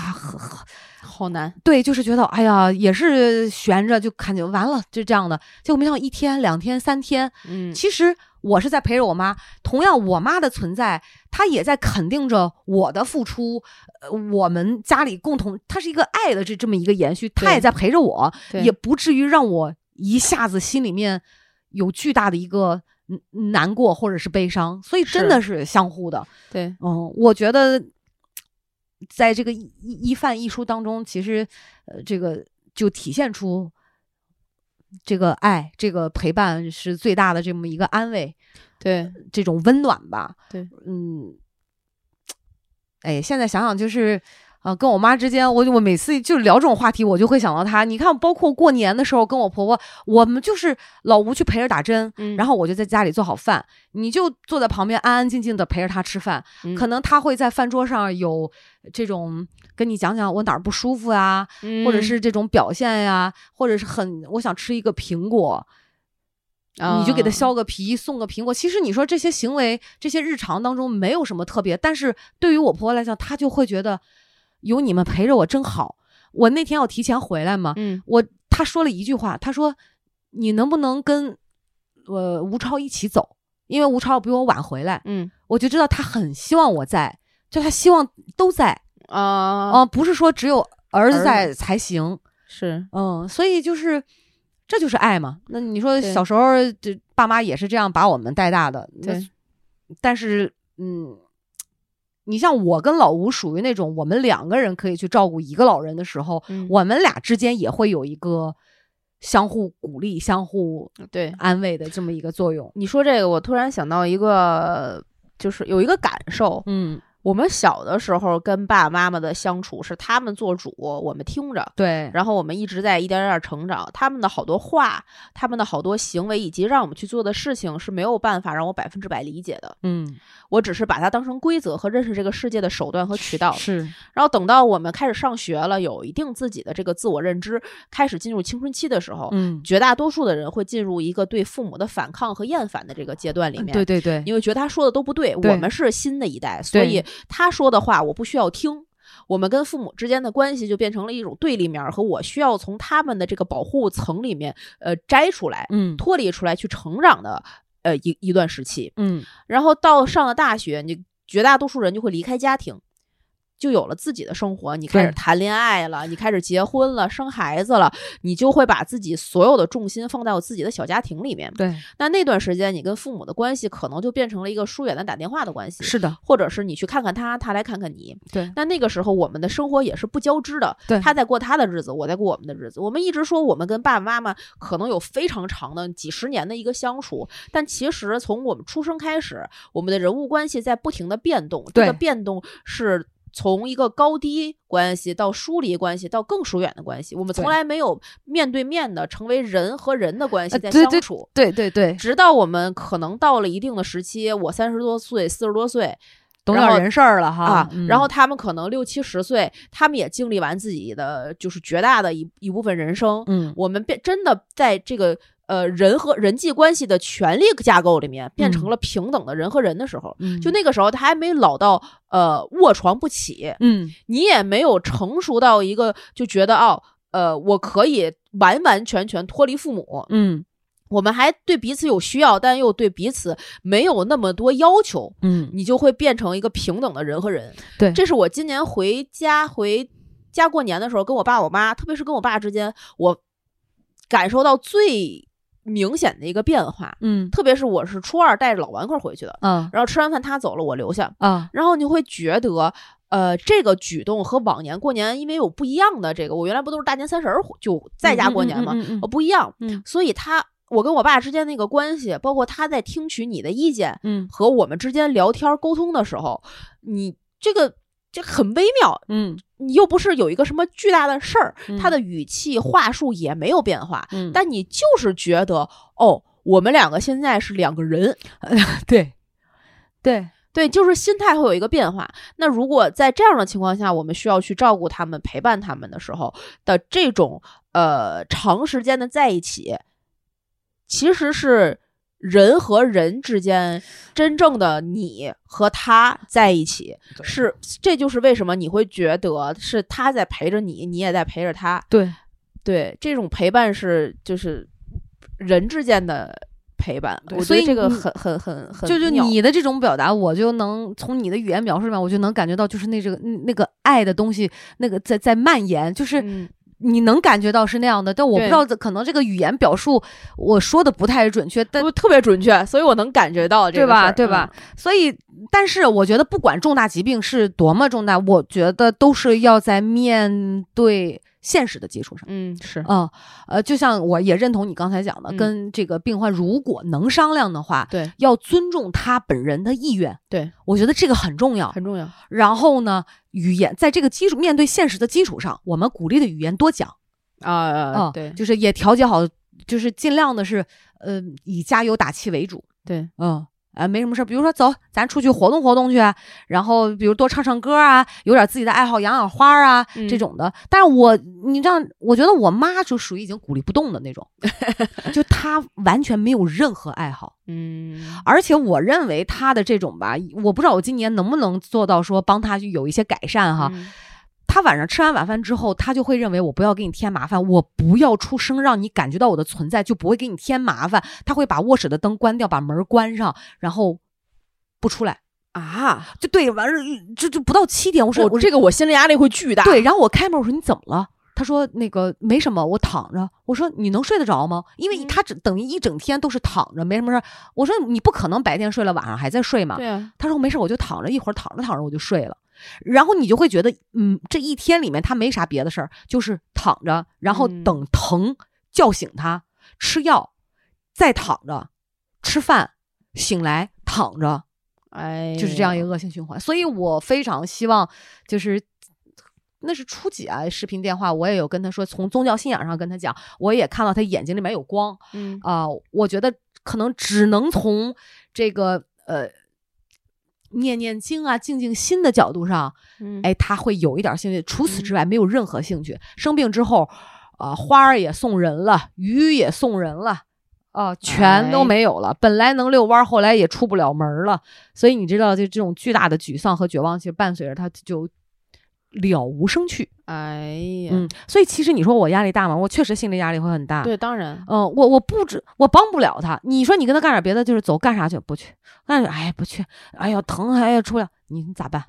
好难，对，就是觉得哎呀，也是悬着，就感觉完了，就这样的。结果没想到一天、两天、三天，嗯，其实我是在陪着我妈，同样我妈的存在，她也在肯定着我的付出。呃，我们家里共同，她是一个爱的这这么一个延续，她也在陪着我，也不至于让我一下子心里面有巨大的一个。难过或者是悲伤，所以真的是相互的。对，嗯，我觉得在这个一一饭一书当中，其实呃，这个就体现出这个爱，这个陪伴是最大的这么一个安慰，对，这种温暖吧。对，嗯，*tsk* 哎，现在想想就是。啊，跟我妈之间，我我每次就聊这种话题，我就会想到她。你看，包括过年的时候，跟我婆婆，我们就是老吴去陪着打针，然后我就在家里做好饭，你就坐在旁边安安静静的陪着她吃饭。可能她会在饭桌上有这种跟你讲讲我哪儿不舒服呀，或者是这种表现呀，或者是很我想吃一个苹果，你就给他削个皮送个苹果。其实你说这些行为，这些日常当中没有什么特别，但是对于我婆婆来讲，她就会觉得。有你们陪着我真好。我那天要提前回来嘛，嗯，我他说了一句话，他说：“你能不能跟呃吴超一起走？因为吴超比我晚回来。”嗯，我就知道他很希望我在，就他希望都在啊啊，不是说只有儿子在才行。是，嗯，所以就是这就是爱嘛。那你说小时候这爸妈也是这样把我们带大的，对，但是嗯。你像我跟老吴属于那种，我们两个人可以去照顾一个老人的时候，我们俩之间也会有一个相互鼓励、相互对安慰的这么一个作用。你说这个，我突然想到一个，就是有一个感受，嗯。我们小的时候跟爸爸妈妈的相处是他们做主，我们听着。对，然后我们一直在一点点成长。他们的好多话，他们的好多行为，以及让我们去做的事情是没有办法让我百分之百理解的。嗯，我只是把它当成规则和认识这个世界的手段和渠道。是。然后等到我们开始上学了，有一定自己的这个自我认知，开始进入青春期的时候，嗯，绝大多数的人会进入一个对父母的反抗和厌烦的这个阶段里面。对对对，因为觉得他说的都不对。我们是新的一代，所以他说的话。我不需要听，我们跟父母之间的关系就变成了一种对立面，和我需要从他们的这个保护层里面呃摘出来，嗯，脱离出来去成长的呃一一段时期，嗯，然后到上了大学，你绝大多数人就会离开家庭。就有了自己的生活，你开始谈恋爱了，你开始结婚了，生孩子了，你就会把自己所有的重心放在我自己的小家庭里面。对，那那段时间你跟父母的关系可能就变成了一个疏远的打电话的关系。是的，或者是你去看看他，他来看看你。对，那那个时候我们的生活也是不交织的。对，他在过他的日子，我在过我们的日子。我们一直说我们跟爸爸妈妈可能有非常长的几十年的一个相处，但其实从我们出生开始，我们的人物关系在不停的变动。这个变动是。从一个高低关系到疏离关系到更疏远的关系，我们从来没有面对面的成为人和人的关系在相处。对对对，直到我们可能到了一定的时期，我三十多岁、四十多岁，懂点人事儿了哈。啊，然后他们可能六七十岁，他们也经历完自己的就是绝大的一一部分人生。嗯，我们变真的在这个。呃，人和人际关系的权力架构里面变成了平等的人和人的时候，就那个时候他还没老到呃卧床不起，嗯，你也没有成熟到一个就觉得哦，呃，我可以完完全全脱离父母，嗯，我们还对彼此有需要，但又对彼此没有那么多要求，嗯，你就会变成一个平等的人和人。对，这是我今年回家回家过年的时候，跟我爸我妈，特别是跟我爸之间，我感受到最。明显的一个变化，嗯，特别是我是初二带着老王一块回去的，嗯，然后吃完饭他走了，我留下，啊，然后你会觉得，呃，这个举动和往年过年因为有不一样的这个，我原来不都是大年三十就在家过年嘛？呃，不一样，嗯，所以他我跟我爸之间那个关系，包括他在听取你的意见，嗯，和我们之间聊天沟通的时候，你这个。就很微妙，嗯，你又不是有一个什么巨大的事儿，他的语气话术也没有变化，嗯，但你就是觉得，哦，我们两个现在是两个人，*laughs* 对，对，对，就是心态会有一个变化。那如果在这样的情况下，我们需要去照顾他们、陪伴他们的时候的这种呃长时间的在一起，其实是。人和人之间，真正的你和他在一起，是这就是为什么你会觉得是他在陪着你，你也在陪着他。对，对，这种陪伴是就是人之间的陪伴。所以这个很很很很，就就你的这种表达，我就能从你的语言描述里面，我就能感觉到，就是那这个那个爱的东西，那个在在蔓延，就是。你能感觉到是那样的，但我不知道，可能这个语言表述我说的不太准确，但特别准确，所以我能感觉到，对吧？对吧？所以，但是我觉得，不管重大疾病是多么重大，我觉得都是要在面对。现实的基础上，嗯，是，嗯，呃，就像我也认同你刚才讲的，跟这个病患如果能商量的话，对，要尊重他本人的意愿，对，我觉得这个很重要，很重要。然后呢，语言在这个基础面对现实的基础上，我们鼓励的语言多讲，啊，对，就是也调节好，就是尽量的是，呃，以加油打气为主，对，嗯。啊，没什么事儿，比如说走，咱出去活动活动去，然后比如多唱唱歌啊，有点自己的爱好，养养花啊这种的。但是我，你知道，我觉得我妈就属于已经鼓励不动的那种，*laughs* 就她完全没有任何爱好，嗯，而且我认为她的这种吧，我不知道我今年能不能做到说帮她有一些改善哈。他晚上吃完晚饭之后，他就会认为我不要给你添麻烦，我不要出声，让你感觉到我的存在，就不会给你添麻烦。他会把卧室的灯关掉，把门关上，然后不出来啊，就对，完了就就不到七点，我说我这个我心理压力会巨大。对，然后我开门我说你怎么了？他说那个没什么，我躺着。我说你能睡得着吗？因为他只等于一整天都是躺着，没什么事儿。我说你不可能白天睡了，晚上还在睡嘛？对啊。他说没事，我就躺着，一会儿躺着躺着我就睡了。然后你就会觉得，嗯，这一天里面他没啥别的事儿，就是躺着，然后等疼叫醒他，吃药，再躺着，吃饭，醒来躺着，哎，就是这样一个恶性循环。所以我非常希望，就是那是初几啊？视频电话我也有跟他说，从宗教信仰上跟他讲，我也看到他眼睛里面有光，嗯啊，我觉得可能只能从这个呃。念念经啊，静静心的角度上，哎，他会有一点兴趣。除此之外，没有任何兴趣。生病之后，啊，花儿也送人了，鱼也送人了，啊，全都没有了。本来能遛弯，后来也出不了门了。所以你知道，就这种巨大的沮丧和绝望，其实伴随着他就。了无生趣，哎呀，嗯，所以其实你说我压力大吗？我确实心理压力会很大。对，当然，嗯，我我不止，我帮不了他。你说你跟他干点别的，就是走干啥去？不去，那哎不去，哎呀疼，哎呀出不了，你你咋办？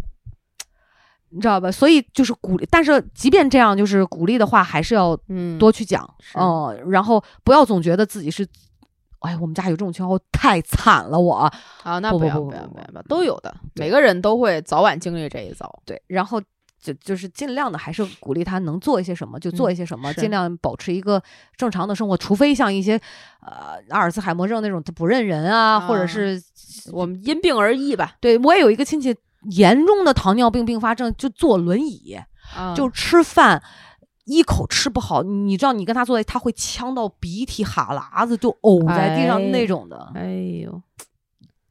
你知道吧？所以就是鼓励，但是即便这样，就是鼓励的话，还是要多去讲，嗯，然后不要总觉得自己是，哎，我们家有这种情况，我太惨了，我啊，那不要不要不要，都有的，每个人都会早晚经历这一遭，对，然后。就就是尽量的，还是鼓励他能做一些什么就做一些什么，尽量保持一个正常的生活。除非像一些呃阿尔茨海默症那种他不认人啊，或者是我们因病而异吧。对我也有一个亲戚严重的糖尿病并发症，就坐轮椅，就吃饭一口吃不好。你知道，你跟他坐，他会呛到鼻涕哈喇子就呕在地上那种的。哎呦。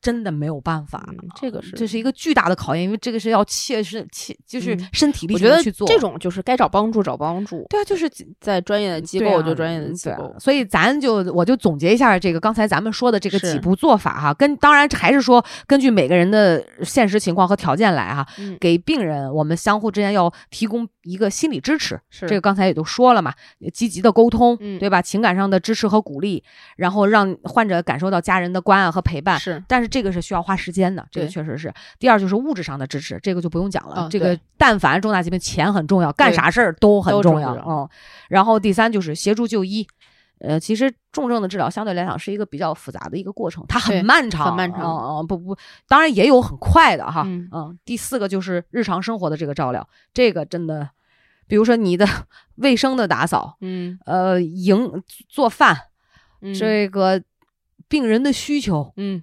真的没有办法，这个是这是一个巨大的考验，因为这个是要切身切，就是身体力行去做。这种就是该找帮助找帮助。对啊，就是在专业的机构就专业的机构。所以咱就我就总结一下这个刚才咱们说的这个几步做法哈，跟当然还是说根据每个人的现实情况和条件来哈，给病人我们相互之间要提供一个心理支持。是这个刚才也都说了嘛，积极的沟通，对吧？情感上的支持和鼓励，然后让患者感受到家人的关爱和陪伴。是，但是。这个是需要花时间的，这个确实是。第二就是物质上的支持，这个就不用讲了。这个但凡重大疾病，钱很重要，干啥事儿都很重要。嗯。然后第三就是协助就医。呃，其实重症的治疗相对来讲是一个比较复杂的一个过程，它很漫长，很漫长。嗯嗯，不不，当然也有很快的哈。嗯。第四个就是日常生活的这个照料，这个真的，比如说你的 *laughs* 卫生的打扫，嗯，呃，营做饭，这个病人的需求，嗯。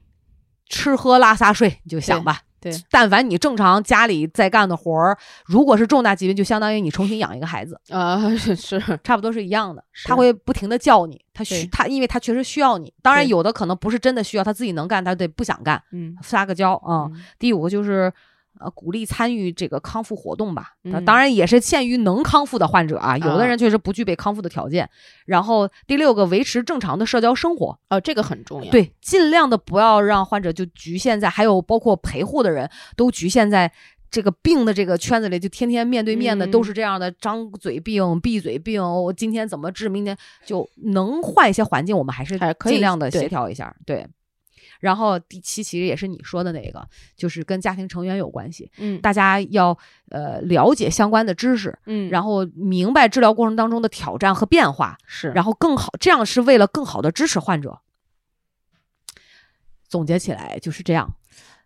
吃喝拉撒睡，你就想吧。对，但凡你正常家里在干的活儿，如果是重大疾病，就相当于你重新养一个孩子啊，*laughs* 是差不多是一样的。他会不停的叫你，他需他，因为他确实需要你。当然，有的可能不是真的需要，他自己能干，他得不想干，嗯，撒个娇啊。第五个就是。呃，鼓励参与这个康复活动吧。那当然也是限于能康复的患者啊。有的人确实不具备康复的条件。然后第六个，维持正常的社交生活。哦，这个很重要。对，尽量的不要让患者就局限在，还有包括陪护的人都局限在这个病的这个圈子里，就天天面对面的都是这样的，张嘴病、闭嘴病。我今天怎么治？明天就能换一些环境，我们还是尽量的协调一下。对。然后第七其实也是你说的那个，就是跟家庭成员有关系。嗯，大家要呃了解相关的知识，嗯，然后明白治疗过程当中的挑战和变化，是，然后更好，这样是为了更好的支持患者。总结起来就是这样，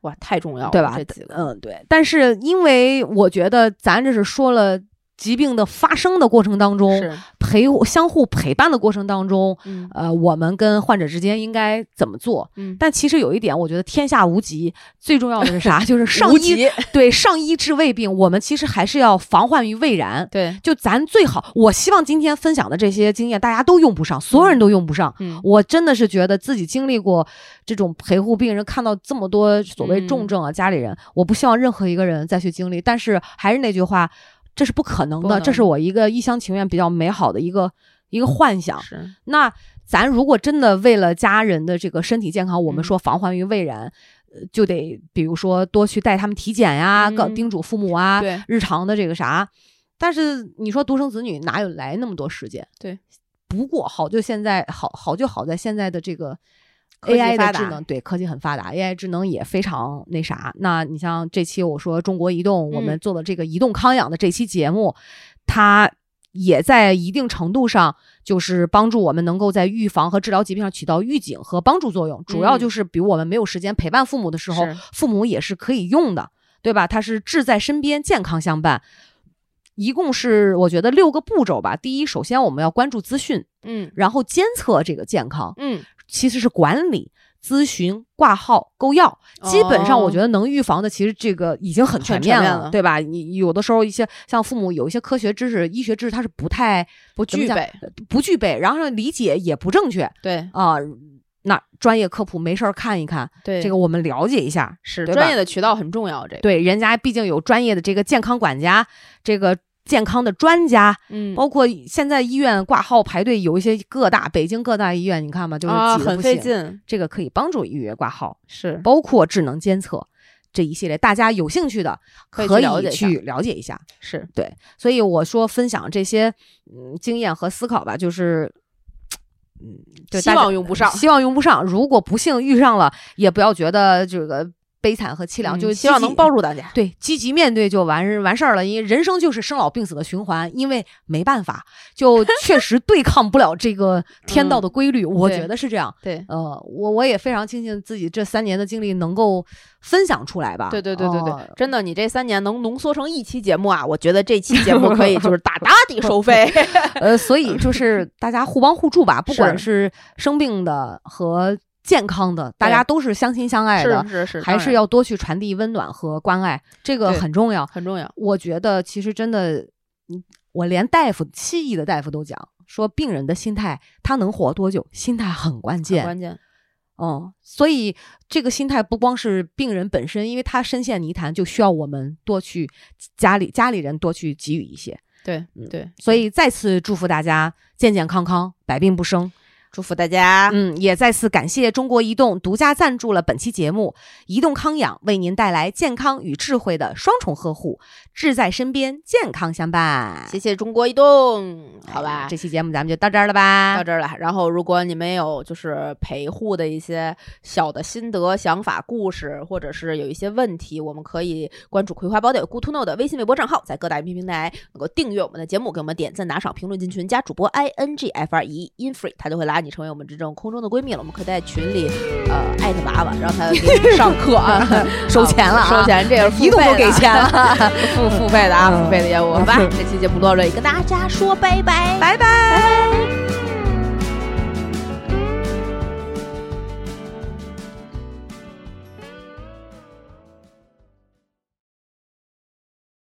哇，太重要了，对吧？嗯，对。但是因为我觉得咱这是说了。疾病的发生的过程当中，陪相互陪伴的过程当中，呃，我们跟患者之间应该怎么做？但其实有一点，我觉得天下无疾，最重要的是啥？*laughs* 就是上医对上医治未病，我们其实还是要防患于未然。对，就咱最好，我希望今天分享的这些经验，大家都用不上，所有人都用不上。我真的是觉得自己经历过这种陪护病人，看到这么多所谓重症啊，家里人，我不希望任何一个人再去经历。但是还是那句话。这是不可能的，这是我一个一厢情愿、比较美好的一个一个幻想。是，那咱如果真的为了家人的这个身体健康，我们说防患于未然，就得比如说多去带他们体检呀，告叮嘱父母啊，日常的这个啥。但是你说独生子女哪有来那么多时间？对，不过好就现在好好就好在现在的这个。AI 的智能对科技很发达，AI 智能也非常那啥。那你像这期我说中国移动，我们做的这个移动康养的这期节目，它也在一定程度上就是帮助我们能够在预防和治疗疾病上起到预警和帮助作用。主要就是比如我们没有时间陪伴父母的时候，父母也是可以用的，对吧？它是志在身边，健康相伴。一共是我觉得六个步骤吧。第一，首先我们要关注资讯，嗯，然后监测这个健康，嗯，其实是管理。咨询、挂号、购药，基本上我觉得能预防的，其实这个已经很全面了，对吧？你有的时候一些像父母有一些科学知识、医学知识，他是不太不具备，不具备，然后理解也不正确，对啊，那专业科普没事儿看一看，对这个我们了解一下，是专业的渠道很重要，这对人家毕竟有专业的这个健康管家，这个。健康的专家，嗯，包括现在医院挂号排队，有一些各大北京各大医院，你看嘛，就是挤很费劲。这个可以帮助预约挂号，是包括智能监测这一系列，大家有兴趣的可以去了解一下。是对，所以我说分享这些嗯经验和思考吧，就是嗯，希望用不上，希望用不上。如果不幸遇上了，也不要觉得这个。悲惨和凄凉，就希望能帮助大家。对，积极面对就完完事儿了。因为人生就是生老病死的循环，因为没办法，就 *laughs* 确实对抗不了这个天道的规律。我觉得是这样。对，呃，我我也非常庆幸自己这三年的经历能够分享出来吧。对对对对对，真的，你这三年能浓缩成一期节目啊！我觉得这期节目可以就是大大的收费。呃，所以就是大家互帮互助吧，不管是生病的和。健康的，大家都是相亲相爱的，是是是，还是要多去传递温暖和关爱，这个很重要，很重要。我觉得其实真的，我连大夫西医的大夫都讲说，病人的心态，他能活多久，心态很关键，关键。嗯，所以这个心态不光是病人本身，因为他深陷泥潭，就需要我们多去家里家里人多去给予一些。对对，所以再次祝福大家健健康康，百病不生。祝福大家，嗯，也再次感谢中国移动独家赞助了本期节目，移动康养为您带来健康与智慧的双重呵护，志在身边，健康相伴。谢谢中国移动，好吧，这期节目咱们就到这儿了吧，到这儿了。然后，如果你们有就是陪护的一些小的心得、想法、故事，或者是有一些问题，我们可以关注《葵花宝典 Good to Know》的微信、微博账号，在各大音频平台能够订阅我们的节目，给我们点赞、打赏、评论、进群，加主播 i n g f r e infree，他就会拉。你成为我们这种空中的闺蜜了，我们可以在群里，呃，艾特娃娃，让他上课啊，*laughs* *laughs* 收钱了，收钱，这个是 *laughs* 移动都给钱了，付付费的啊，付费的业务，好吧，这期节目到这里，跟大家说拜拜，拜拜。